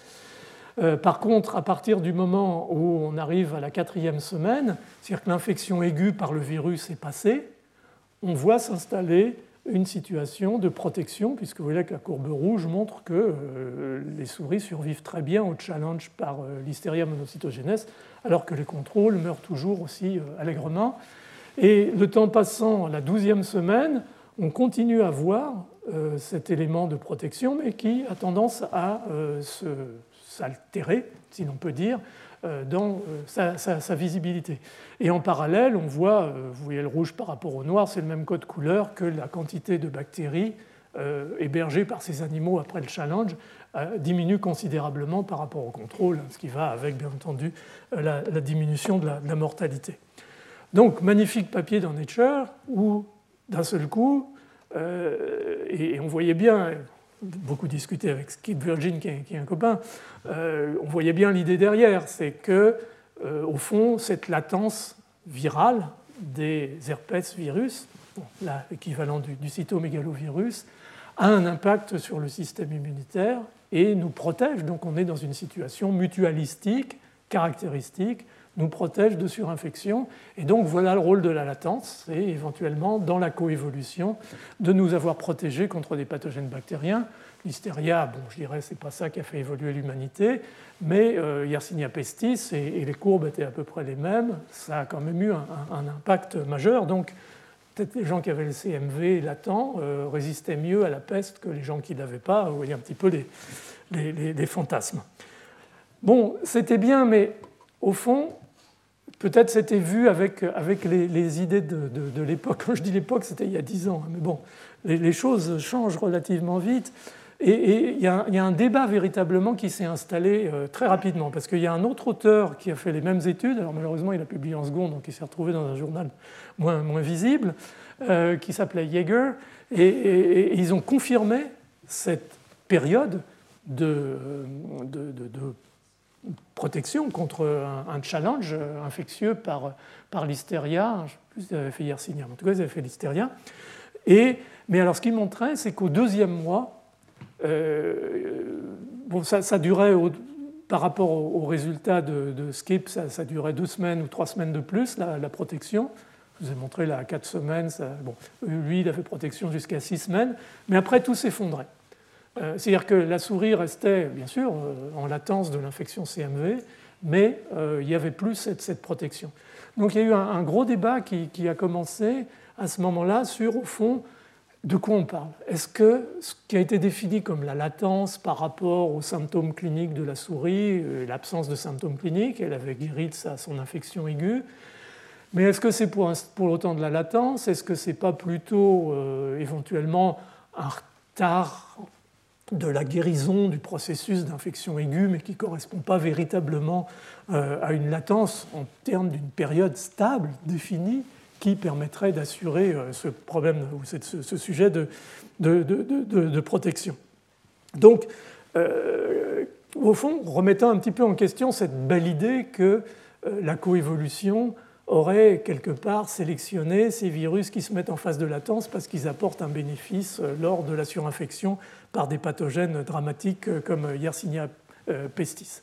par contre, à partir du moment où on arrive à la quatrième semaine, c'est-à-dire que l'infection aiguë par le virus est passée, on voit s'installer une situation de protection, puisque vous voyez que la courbe rouge montre que euh, les souris survivent très bien au challenge par euh, l'hystéria monocytogénèse, alors que les contrôles meurent toujours aussi euh, allègrement. Et le temps passant, la douzième semaine, on continue à voir cet élément de protection, mais qui a tendance à s'altérer, si l'on peut dire, euh, dans euh, sa, visibilité. Et en parallèle, on voit, euh, vous voyez le rouge par rapport au noir, c'est le même code couleur que la quantité de bactéries hébergées par ces animaux après le challenge diminue considérablement par rapport au contrôle, ce qui va avec, bien entendu, la, diminution de la, mortalité. Donc, magnifique papier dans Nature où, d'un seul coup, et, on voyait bien, beaucoup discuté avec Skip Virgin, qui est, un copain, euh, on voyait bien l'idée derrière, c'est que, euh, au fond, cette latence virale des herpès virus, l'équivalent du, du, cytomégalovirus, a un impact sur le système immunitaire et nous protège. Donc on est dans une situation mutualistique, caractéristique, nous protège de surinfection. Et donc voilà le rôle de la latence, c'est éventuellement dans la coévolution de nous avoir protégés contre des pathogènes bactériens. L'hystéria, bon, je dirais, c'est pas ça qui a fait évoluer l'humanité, mais euh, Yersinia pestis, et, les courbes étaient à peu près les mêmes, ça a quand même eu un, impact majeur. Donc peut-être les gens qui avaient le CMV latent euh, résistaient mieux à la peste que les gens qui l'avaient pas. Vous voyez un petit peu les, les fantasmes. Bon, c'était bien, mais au fond, peut-être c'était vu avec, avec les, idées de, l'époque. Quand je dis l'époque, c'était il y a dix ans. Hein, mais bon, les, choses changent relativement vite. Et, il, y a, un débat véritablement qui s'est installé euh, très rapidement, parce qu'il y a un autre auteur qui a fait les mêmes études, alors malheureusement il a publié en seconde, donc il s'est retrouvé dans un journal moins, moins visible, euh, qui s'appelait Jaeger, et, ils ont confirmé cette période de, de, de protection contre un, challenge infectieux par, par l'hystéria. Je ne sais plus ils avaient fait Yersinia, mais en tout cas, ils avaient fait l'hystéria. Et, mais alors, ce qu'ils montraient, c'est qu'au deuxième mois, euh, bon, ça, ça durait, par rapport aux résultats de, Skip, ça, durait deux semaines ou trois semaines de plus, la, protection. Je vous ai montré là, quatre semaines. bon, lui, il a fait protection jusqu'à six semaines. Mais après, tout s'effondrait. Euh, c'est-à-dire que la souris restait, bien sûr, euh, en latence de l'infection CMV, mais euh, il n'y avait plus cette, protection. Donc il y a eu un, gros débat qui, a commencé à ce moment-là sur, au fond, de quoi on parle? Est-ce que ce qui a été défini comme la latence par rapport aux symptômes cliniques de la souris, l'absence de symptômes cliniques, elle avait guéri de son infection aiguë, mais est-ce que c'est pour, pour autant de la latence? Est-ce que ce n'est pas plutôt éventuellement un retard de la guérison du processus d'infection aiguë, mais qui ne correspond pas véritablement euh, à une latence en termes d'une période stable, définie, qui permettrait d'assurer euh, ce problème ou ce sujet de, protection. Donc, euh, au fond, remettant un petit peu en question cette belle idée que la coévolution aurait quelque part sélectionné ces virus qui se mettent en phase de latence parce qu'ils apportent un bénéfice lors de la surinfection par des pathogènes dramatiques euh, comme Yersinia euh, pestis.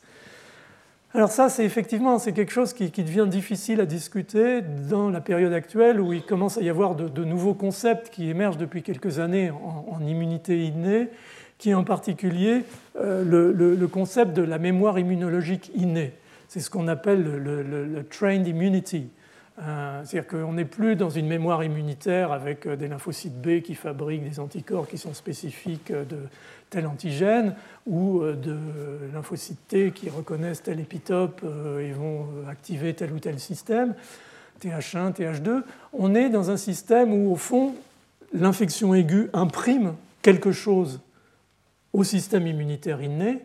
Alors ça, c'est effectivement c'est quelque chose qui, devient difficile à discuter dans la période actuelle où il commence à y avoir de, nouveaux concepts qui émergent depuis quelques années en, immunité innée, qui est en particulier euh, le, concept de la mémoire immunologique innée. C'est ce qu'on appelle le, trained immunity. Euh, c'est-à-dire qu'on n'est plus dans une mémoire immunitaire avec euh, des lymphocytes B qui fabriquent des anticorps qui sont spécifiques euh, de tel antigène ou de lymphocytes T qui reconnaissent tel épitope et vont activer tel ou tel système, TH1, TH2. On est dans un système où, au fond, l'infection aiguë imprime quelque chose au système immunitaire inné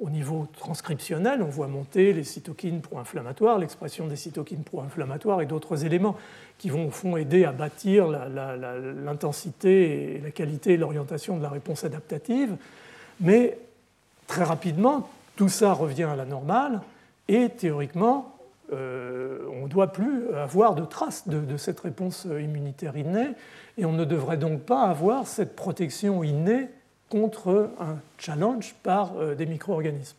au niveau transcriptionnel, on voit monter les cytokines pro-inflammatoires, l'expression des cytokines pro-inflammatoires et d'autres éléments qui vont au fond aider à bâtir l'intensité et la qualité et l'orientation de la réponse adaptative. Mais très rapidement, tout ça revient à la normale et théoriquement, euh, on ne doit plus avoir de traces de, cette réponse immunitaire innée et on ne devrait donc pas avoir cette protection innée contre un challenge par euh, des micro-organismes.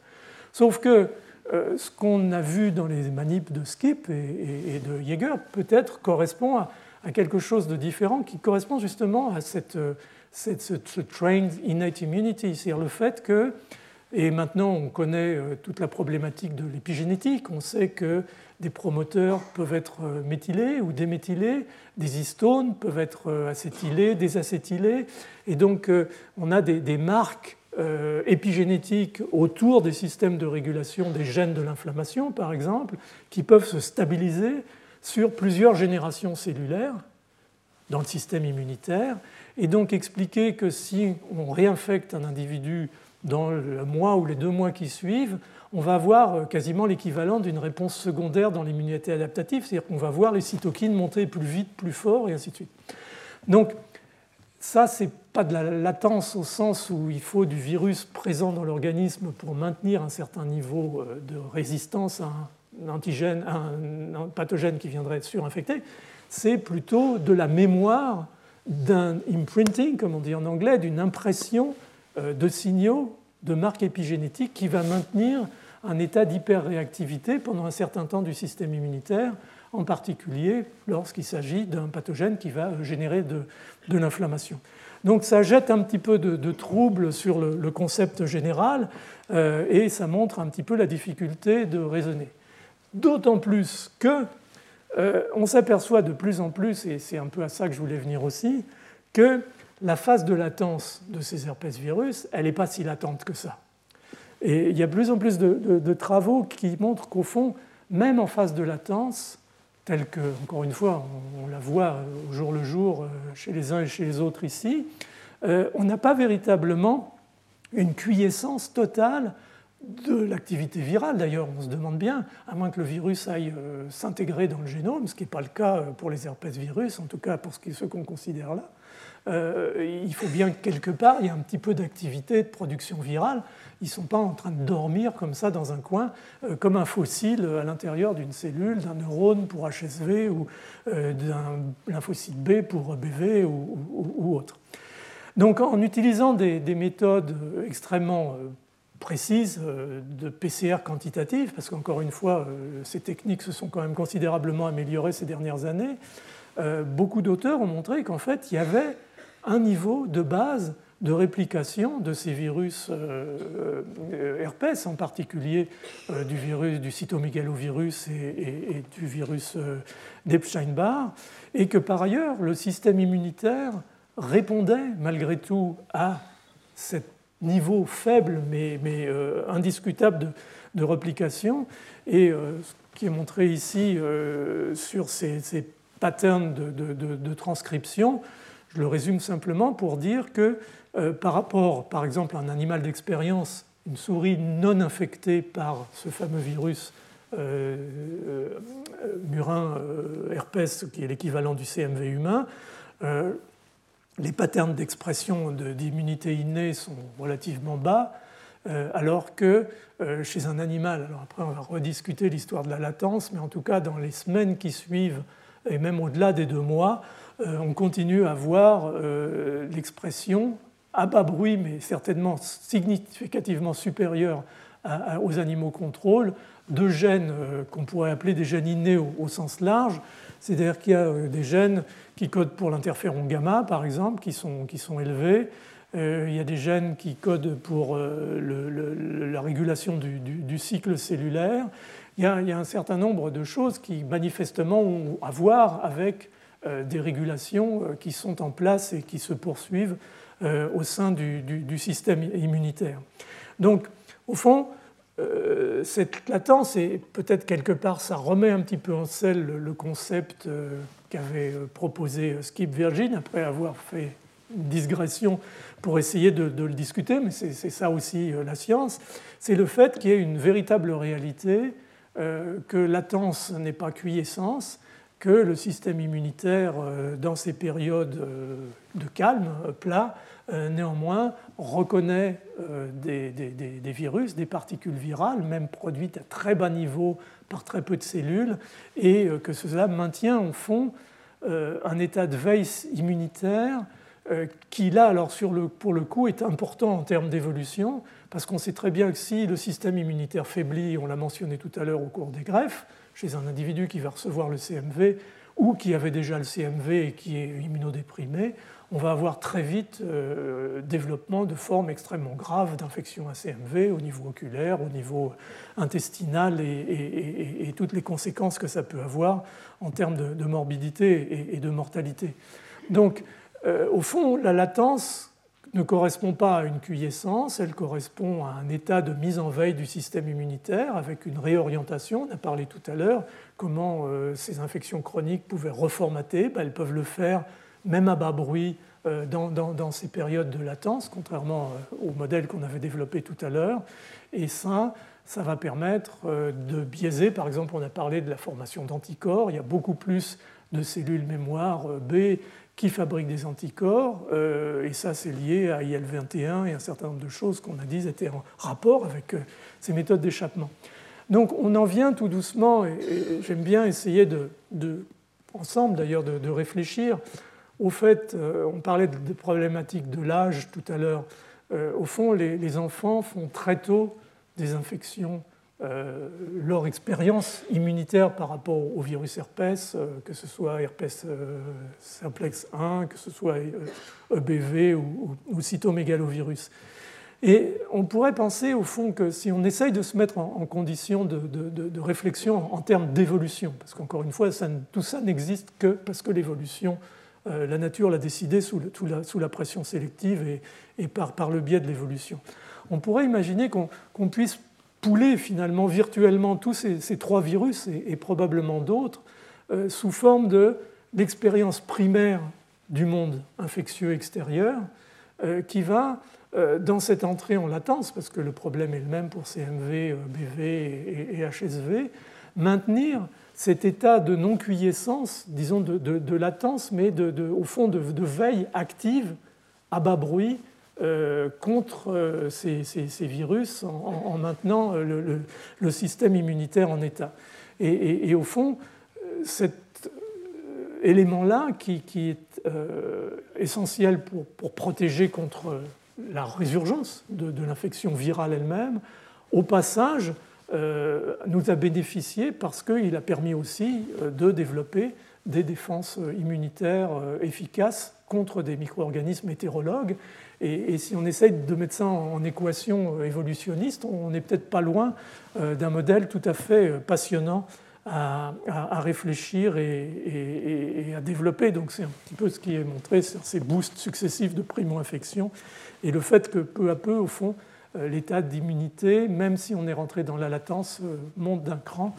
Sauf que euh, ce qu'on a vu dans les manips de Skip et, de Jaeger peut-être correspond à, quelque chose de différent qui correspond justement à cette, cette ce, trained innate immunity, c'est-à-dire le fait que et maintenant, on connaît euh, toute la problématique de l'épigénétique. On sait que des promoteurs peuvent être euh, méthylés ou déméthylés, des histones peuvent être euh, acétylés, désacétylés. Et donc, on a des, marques épigénétiques autour des systèmes de régulation des gènes de l'inflammation, par exemple, qui peuvent se stabiliser sur plusieurs générations cellulaires dans le système immunitaire. Et donc expliquer que si on réinfecte un individu dans le mois ou les deux mois qui suivent, on va avoir euh, quasiment l'équivalent d'une réponse secondaire dans l'immunité adaptative, c'est-à-dire qu'on va voir les cytokines monter plus vite, plus fort, et ainsi de suite. Donc, ça, ce n'est pas de la latence au sens où il faut du virus présent dans l'organisme pour maintenir un certain niveau euh, de résistance à un, antigène, un pathogène qui viendrait être surinfecté. C'est plutôt de la mémoire d'un imprinting, comme on dit en anglais, d'une impression de signaux de marque épigénétique qui va maintenir un état d'hyperréactivité pendant un certain temps du système immunitaire, en particulier lorsqu'il s'agit d'un pathogène qui va générer de, l'inflammation. Donc ça jette un petit peu de, trouble sur le, concept général euh, et ça montre un petit peu la difficulté de raisonner. D'autant plus que euh, on s'aperçoit de plus en plus, et c'est un peu à ça que je voulais venir aussi, que la phase de latence de ces herpès virus, elle n'est pas si latente que ça. Et il y a de plus en plus de, travaux qui montrent qu'au fond, même en phase de latence, telle que, encore une fois, on, la voit au jour le jour euh, chez les uns et chez les autres ici, euh, on n'a pas véritablement une quiescence totale de l'activité virale. D'ailleurs, on se demande bien, à moins que le virus aille euh, s'intégrer dans le génome, ce qui n'est pas le cas pour les herpès virus, en tout cas pour ce qu'on considère là, euh, il faut bien que quelque part, il y ait un petit peu d'activité de production virale. Ils ne sont pas en train de dormir comme ça dans un coin, euh, comme un fossile à l'intérieur d'une cellule, d'un neurone pour HSV ou euh, d'un lymphocyte B pour BV ou, autre. Donc en utilisant des, méthodes extrêmement précises de PCR quantitative, parce qu'encore une fois, ces techniques se sont quand même considérablement améliorées ces dernières années, beaucoup d'auteurs ont montré qu'en fait, il y avait un niveau de base de réplication de ces virus euh, euh, herpès, en particulier euh, du virus du cytomégalovirus et, du virus d'Epstein-Barr, et que par ailleurs le système immunitaire répondait malgré tout à ce niveau faible mais, indiscutable de, de, réplication. Et ce qui est montré ici sur ces, patterns de transcription, je le résume simplement pour dire que euh, par rapport, par exemple, à un animal d'expérience, une souris non infectée par ce fameux virus euh, euh, murin herpès, qui est l'équivalent du CMV humain, les patterns d'expression d'immunité innée sont relativement bas, alors que chez un animal, alors après on va rediscuter l'histoire de la latence, mais en tout cas dans les semaines qui suivent, et même au-delà des deux mois, on continue à voir euh, l'expression à bas bruit, mais certainement significativement supérieure aux animaux contrôle, de gènes euh, qu'on pourrait appeler des gènes innés au, sens large. C'est-à-dire qu'il y a des gènes qui codent pour l'interféron gamma, par exemple, qui sont, qui sont élevés. il y a des gènes qui codent pour la régulation du, cycle cellulaire. Il y, a, un certain nombre de choses qui manifestement ont à voir avec euh, des régulations euh, qui sont en place et qui se poursuivent euh, au sein du, système immunitaire. Donc, au fond, cette latence, et peut-être quelque part, ça remet un petit peu en selle le concept qu'avait proposé Skip Virgin après avoir fait digression pour essayer de, le discuter, mais c'est ça aussi la science, c'est le fait qu'il y ait une véritable réalité, que latence n'est pas quiescence, que le système immunitaire, dans ces périodes de calme, plat, néanmoins reconnaît des, virus, des particules virales, même produites à très bas niveau par très peu de cellules, et que cela maintient au fond euh, un état de veille immunitaire euh, qui, là, alors pour le coup, est important en termes d'évolution, parce qu'on sait très bien que si le système immunitaire faiblit, on l'a mentionné tout à l'heure au cours des greffes, chez un individu qui va recevoir le CMV ou qui avait déjà le CMV et qui est immunodéprimé, on va avoir très vite euh, développement de formes extrêmement graves d'infection à CMV au niveau oculaire, au niveau intestinal et, toutes les conséquences que ça peut avoir en termes de, morbidité et, de mortalité. Donc, euh, au fond, la latence ne correspond pas à une quiescence, elle correspond à un état de mise en veille du système immunitaire avec une réorientation. On a parlé tout à l'heure comment euh, ces infections chroniques pouvaient reformater. Ben, elles peuvent le faire même à bas bruit euh, dans, ces périodes de latence, contrairement euh, au modèle qu'on avait développé tout à l'heure. Et ça, ça va permettre de biaiser, par exemple, on a parlé de la formation d'anticorps, il y a beaucoup plus de cellules mémoire B qui fabriquent des anticorps, et ça c'est lié à IL-21 et un certain nombre de choses qu'on a dit étaient en rapport avec ces méthodes d'échappement. Donc on en vient tout doucement, et, j'aime bien essayer de, ensemble d'ailleurs de, réfléchir au fait, euh, on parlait des problématiques de l'âge tout à l'heure. Euh, au fond, les, enfants font très tôt des infections. Euh, leur expérience immunitaire par rapport au virus herpès, que ce soit herpès simplex 1, que ce soit EBV e ou, ou, cytomégalovirus. Et on pourrait penser au fond que si on essaye de se mettre en, condition de, réflexion en, termes d'évolution, parce qu'encore une fois, tout ça n'existe que parce que l'évolution euh, la nature l'a décidé sous, la, pression sélective et, par, le biais de l'évolution. On pourrait imaginer qu'on puisse pouler finalement virtuellement tous ces, trois virus et, probablement d'autres euh, sous forme de l'expérience primaire du monde infectieux extérieur euh, qui va, dans cette entrée en latence, parce que le problème est le même pour CMV, BV et, HSV, maintenir cet état de non-quiescence, disons de, latence, mais au fond de, veille active à bas bruit euh, contre euh, ces, virus en, maintenant euh, le, système immunitaire en état. Et, au fond, cet élément-là qui, est essentiel pour, protéger contre la résurgence de, l'infection virale elle-même, au passage, nous a bénéficié parce qu'il a permis aussi de développer des défenses immunitaires efficaces contre des micro-organismes hétérologues. Et, si on essaye de mettre ça en, équation évolutionniste, on n'est peut-être pas loin d'un modèle tout à fait passionnant à, réfléchir et, à développer. Donc c'est un petit peu ce qui est montré sur ces boosts successifs de primo-infection et le fait que peu à peu, au fond, euh, l'état d'immunité, même si on est rentré dans la latence, euh, monte d'un cran.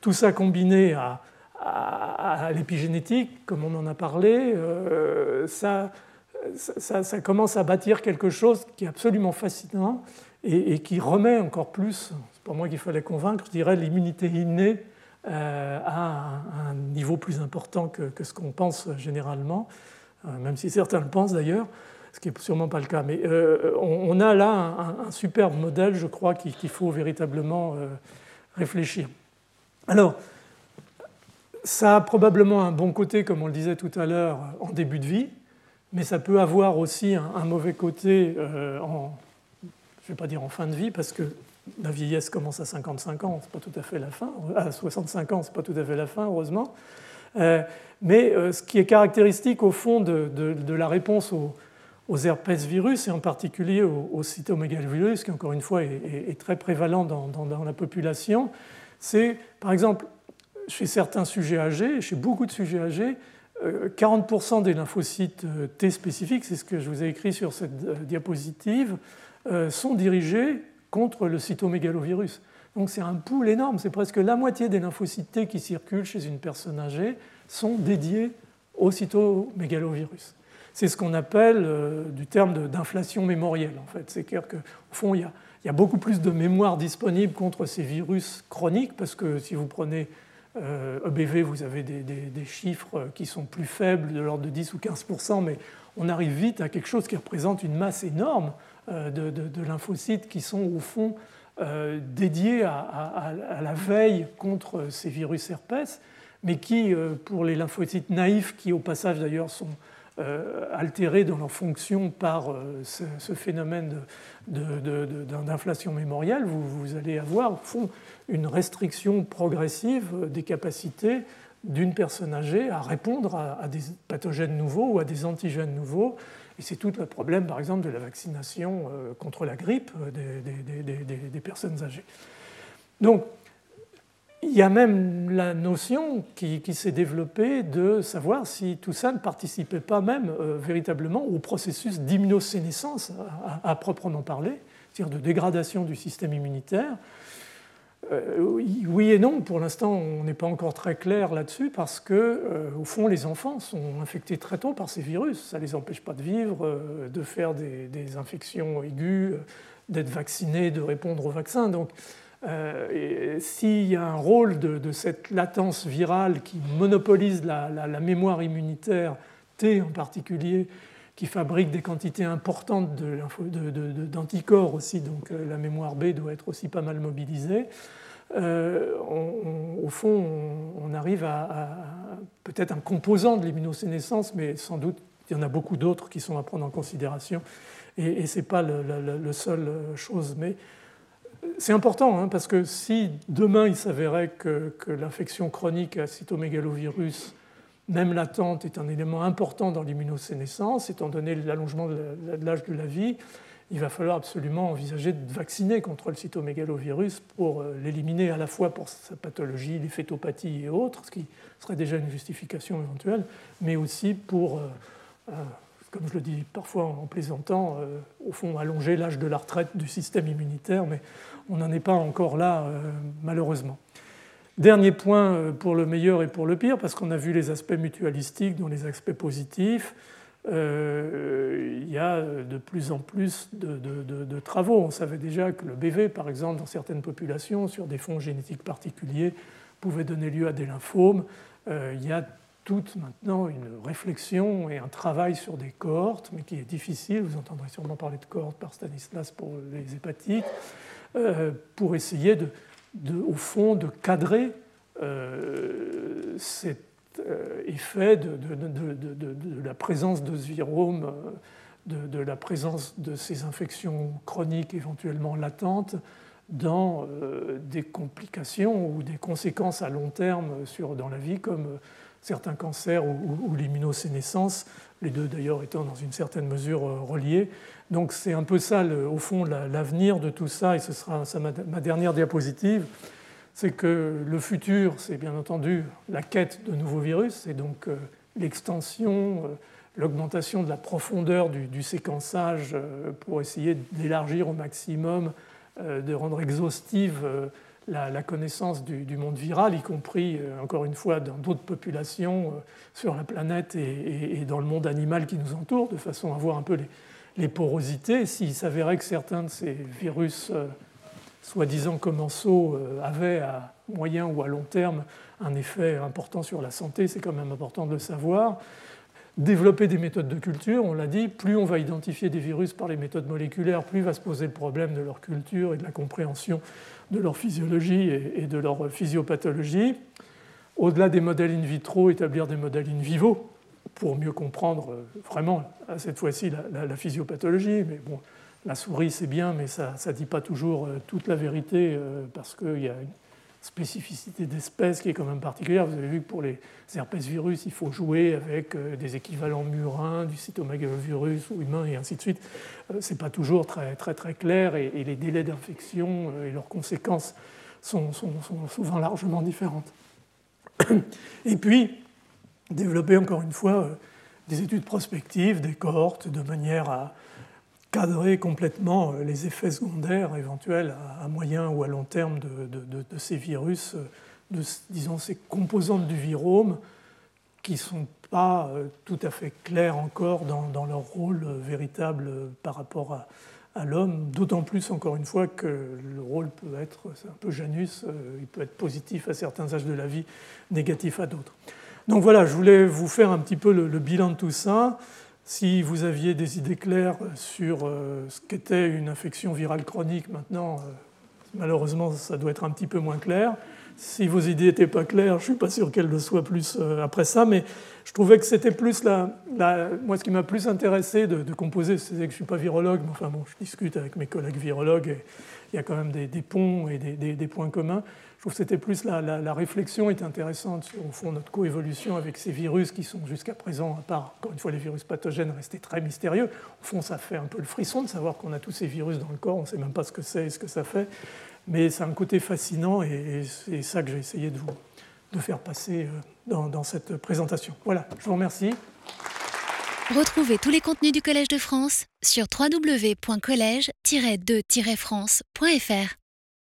Tout ça combiné à, l'épigénétique, comme on en a parlé, euh, ça, ça, commence à bâtir quelque chose qui est absolument fascinant et, qui remet encore plus, c'est pas moi qu'il fallait convaincre, je dirais l'immunité innée à un, niveau plus important que, ce qu'on pense généralement, même si certains le pensent d'ailleurs ce qui n'est sûrement pas le cas. Mais euh, on, a là un, superbe modèle, je crois, qu'il faut véritablement euh, réfléchir. Alors, ça a probablement un bon côté, comme on le disait tout à l'heure, en début de vie, mais ça peut avoir aussi un, mauvais côté euh, en, je ne vais pas dire en fin de vie, parce que la vieillesse commence à 55 ans, c'est pas tout à fait la fin, à 65 ans, c'est pas tout à fait la fin, heureusement. mais ce qui est caractéristique au fond de, la réponse aux, aux herpès virus et en particulier au, cytomégalovirus, qui encore une fois est, très prévalent dans, la population, c'est par exemple chez certains sujets âgés, chez beaucoup de sujets âgés, 40% euh, des lymphocytes euh, T spécifiques, c'est ce que je vous ai écrit sur cette euh, diapositive, sont dirigés contre le cytomégalovirus. Donc c'est un pool énorme, c'est presque la moitié des lymphocytes T qui circulent chez une personne âgée sont dédiés au cytomégalovirus. c'est ce qu'on appelle du terme d'inflation mémorielle. En fait. C'est-à-dire qu'au fond, y, il y, a, beaucoup plus de mémoire disponible contre ces virus chroniques, parce que si vous prenez EBV, e vous avez des, des, chiffres qui sont plus faibles, de l'ordre de 10 ou 15% mais on arrive vite à quelque chose qui représente une masse énorme de, de lymphocytes qui sont au fond euh, dédié à, la veille contre ces virus herpès, mais qui, euh, pour les lymphocytes naïfs, qui au passage d'ailleurs sont euh, altérés dans leur fonction par ce, phénomène d'inflation mémorielle, vous, allez avoir au fond une restriction progressive des capacités d'une personne âgée à répondre à, des pathogènes nouveaux ou à des antigènes nouveaux et c'est tout le problème, par exemple, de la vaccination euh, contre la grippe euh, des, personnes âgées. Donc, il y a même la notion qui, s'est développée de savoir si tout ça ne participait pas même euh, véritablement au processus d'immunosénescence à, proprement parler, c'est-à-dire de dégradation du système immunitaire, euh, oui et non, pour l'instant on n'est pas encore très clair là-dessus parce que euh, au fond les enfants sont infectés très tôt par ces virus. Ça ne les empêche pas de vivre, de faire des, infections aiguës, d'être vaccinés, de répondre au vaccin. Donc s'il y a un rôle de, cette latence virale qui monopolise la, mémoire immunitaire, T en particulier, qui fabrique des quantités importantes d'anticorps aussi, donc la mémoire B doit être aussi pas mal mobilisée. Euh, au fond, on, arrive à, peut-être un composant de l'immunosénescence, mais sans doute il y en a beaucoup d'autres qui sont à prendre en considération, et, ce n'est pas le, seul chose. Mais c'est important, hein, parce que si demain il s'avérait que, l'infection chronique à cytomégalovirus, même latente, est un élément important dans l'immunosénescence, étant donné l'allongement de l'âge de la vie, il va falloir absolument envisager de vacciner contre le cytomégalovirus pour euh, l'éliminer à la fois pour sa pathologie, les fétopathies et autres, ce qui serait déjà une justification éventuelle, mais aussi pour, euh, euh, comme je le dis parfois en plaisantant, au fond allonger l'âge de la retraite du système immunitaire, mais on n'en est pas encore là malheureusement. Dernier point pour le meilleur et pour le pire, parce qu'on a vu les aspects mutualistiques, dont les aspects positifs. Euh, il y a de plus en plus de, travaux. On savait déjà que le BV, par exemple, dans certaines populations, sur des fonds génétiques particuliers, pouvait donner lieu à des lymphomes. Euh, il y a toute maintenant une réflexion et un travail sur des cohortes, mais qui est difficile. Vous entendrez sûrement parler de cohortes par Stanislas pour les hépatites, euh, pour essayer, au fond, de cadrer cette euh, effet de, de, la présence de ce virome, de, la présence de ces infections chroniques éventuellement latentes dans euh, des complications ou des conséquences à long terme dans la vie, comme certains cancers ou, l'immunosénescence, les deux d'ailleurs étant dans une certaine mesure euh, reliés. Donc c'est un peu ça, au fond, l'avenir de tout ça, et ce sera ma dernière diapositive c'est que le futur, c'est bien entendu la quête de nouveaux virus, c'est donc euh, l'extension, euh, l'augmentation de la profondeur du, séquençage pour essayer d'élargir au maximum, de rendre exhaustive la, connaissance du, monde viral, y compris, encore une fois, dans d'autres populations sur la planète et, dans le monde animal qui nous entoure, de façon à voir un peu les, porosités. S'il s'avérait que certains de ces virus soi-disant commensaux euh, avaient à moyen ou à long terme un effet important sur la santé, c'est quand même important de le savoir. Développer des méthodes de culture, on l'a dit, plus on va identifier des virus par les méthodes moléculaires, plus va se poser le problème de leur culture et de la compréhension de leur physiologie et de leur physiopathologie. Au-delà des modèles in vitro, établir des modèles in vivo pour mieux comprendre euh, vraiment, cette fois-ci, la, physiopathologie. Mais bon, la souris, c'est bien, mais ça ne dit pas toujours euh, toute la vérité euh, parce qu'il y a spécificité d'espèce qui est quand même particulière. Vous avez vu que pour les herpès virus, il faut jouer avec euh, des équivalents murins, du cytomegalovirus ou humain et ainsi de suite. Ce n'est pas toujours très, très, très clair et, les délais d'infection et leurs conséquences sont, souvent largement différentes. Et puis, développer encore une fois des études prospectives, des cohortes, de manière à cadrer complètement euh, les effets secondaires éventuels à moyen ou à long terme de, ces virus, euh, de, disons, ces composantes du virome qui sont pas tout à fait clairs encore dans, leur rôle véritable par rapport à l'homme, d'autant plus encore une fois que le rôle peut être, c'est un peu Janus, il peut être positif à certains âges de la vie, négatif à d'autres. Donc voilà, je voulais vous faire un petit peu le, bilan de tout ça. Si vous aviez des idées claires sur euh, ce qu'était une infection virale chronique, maintenant, euh, malheureusement, ça doit être un petit peu moins clair. Si vos idées n'étaient pas claires, je ne suis pas sûr qu'elles le soient plus euh, après ça, mais je trouvais que c'était plus la, moi ce qui m'a plus intéressé de, composer, c'est que je ne suis pas virologue, mais enfin bon, je discute avec mes collègues virologues, et il y a quand même des, ponts et des, points communs. Je trouve que c'était plus la, réflexion est intéressante sur au fond notre coévolution avec ces virus qui sont jusqu'à présent, à part encore une fois les virus pathogènes, restés très mystérieux. Au fond, ça fait un peu le frisson de savoir qu'on a tous ces virus dans le corps, on ne sait même pas ce que c'est et ce que ça fait mais c'est un côté fascinant et c'est ça que j'ai essayé de vous de faire passer euh, dans, cette présentation. Voilà, je vous remercie. Retrouvez tous les contenus du Collège de France sur www.colège-2-france.fr.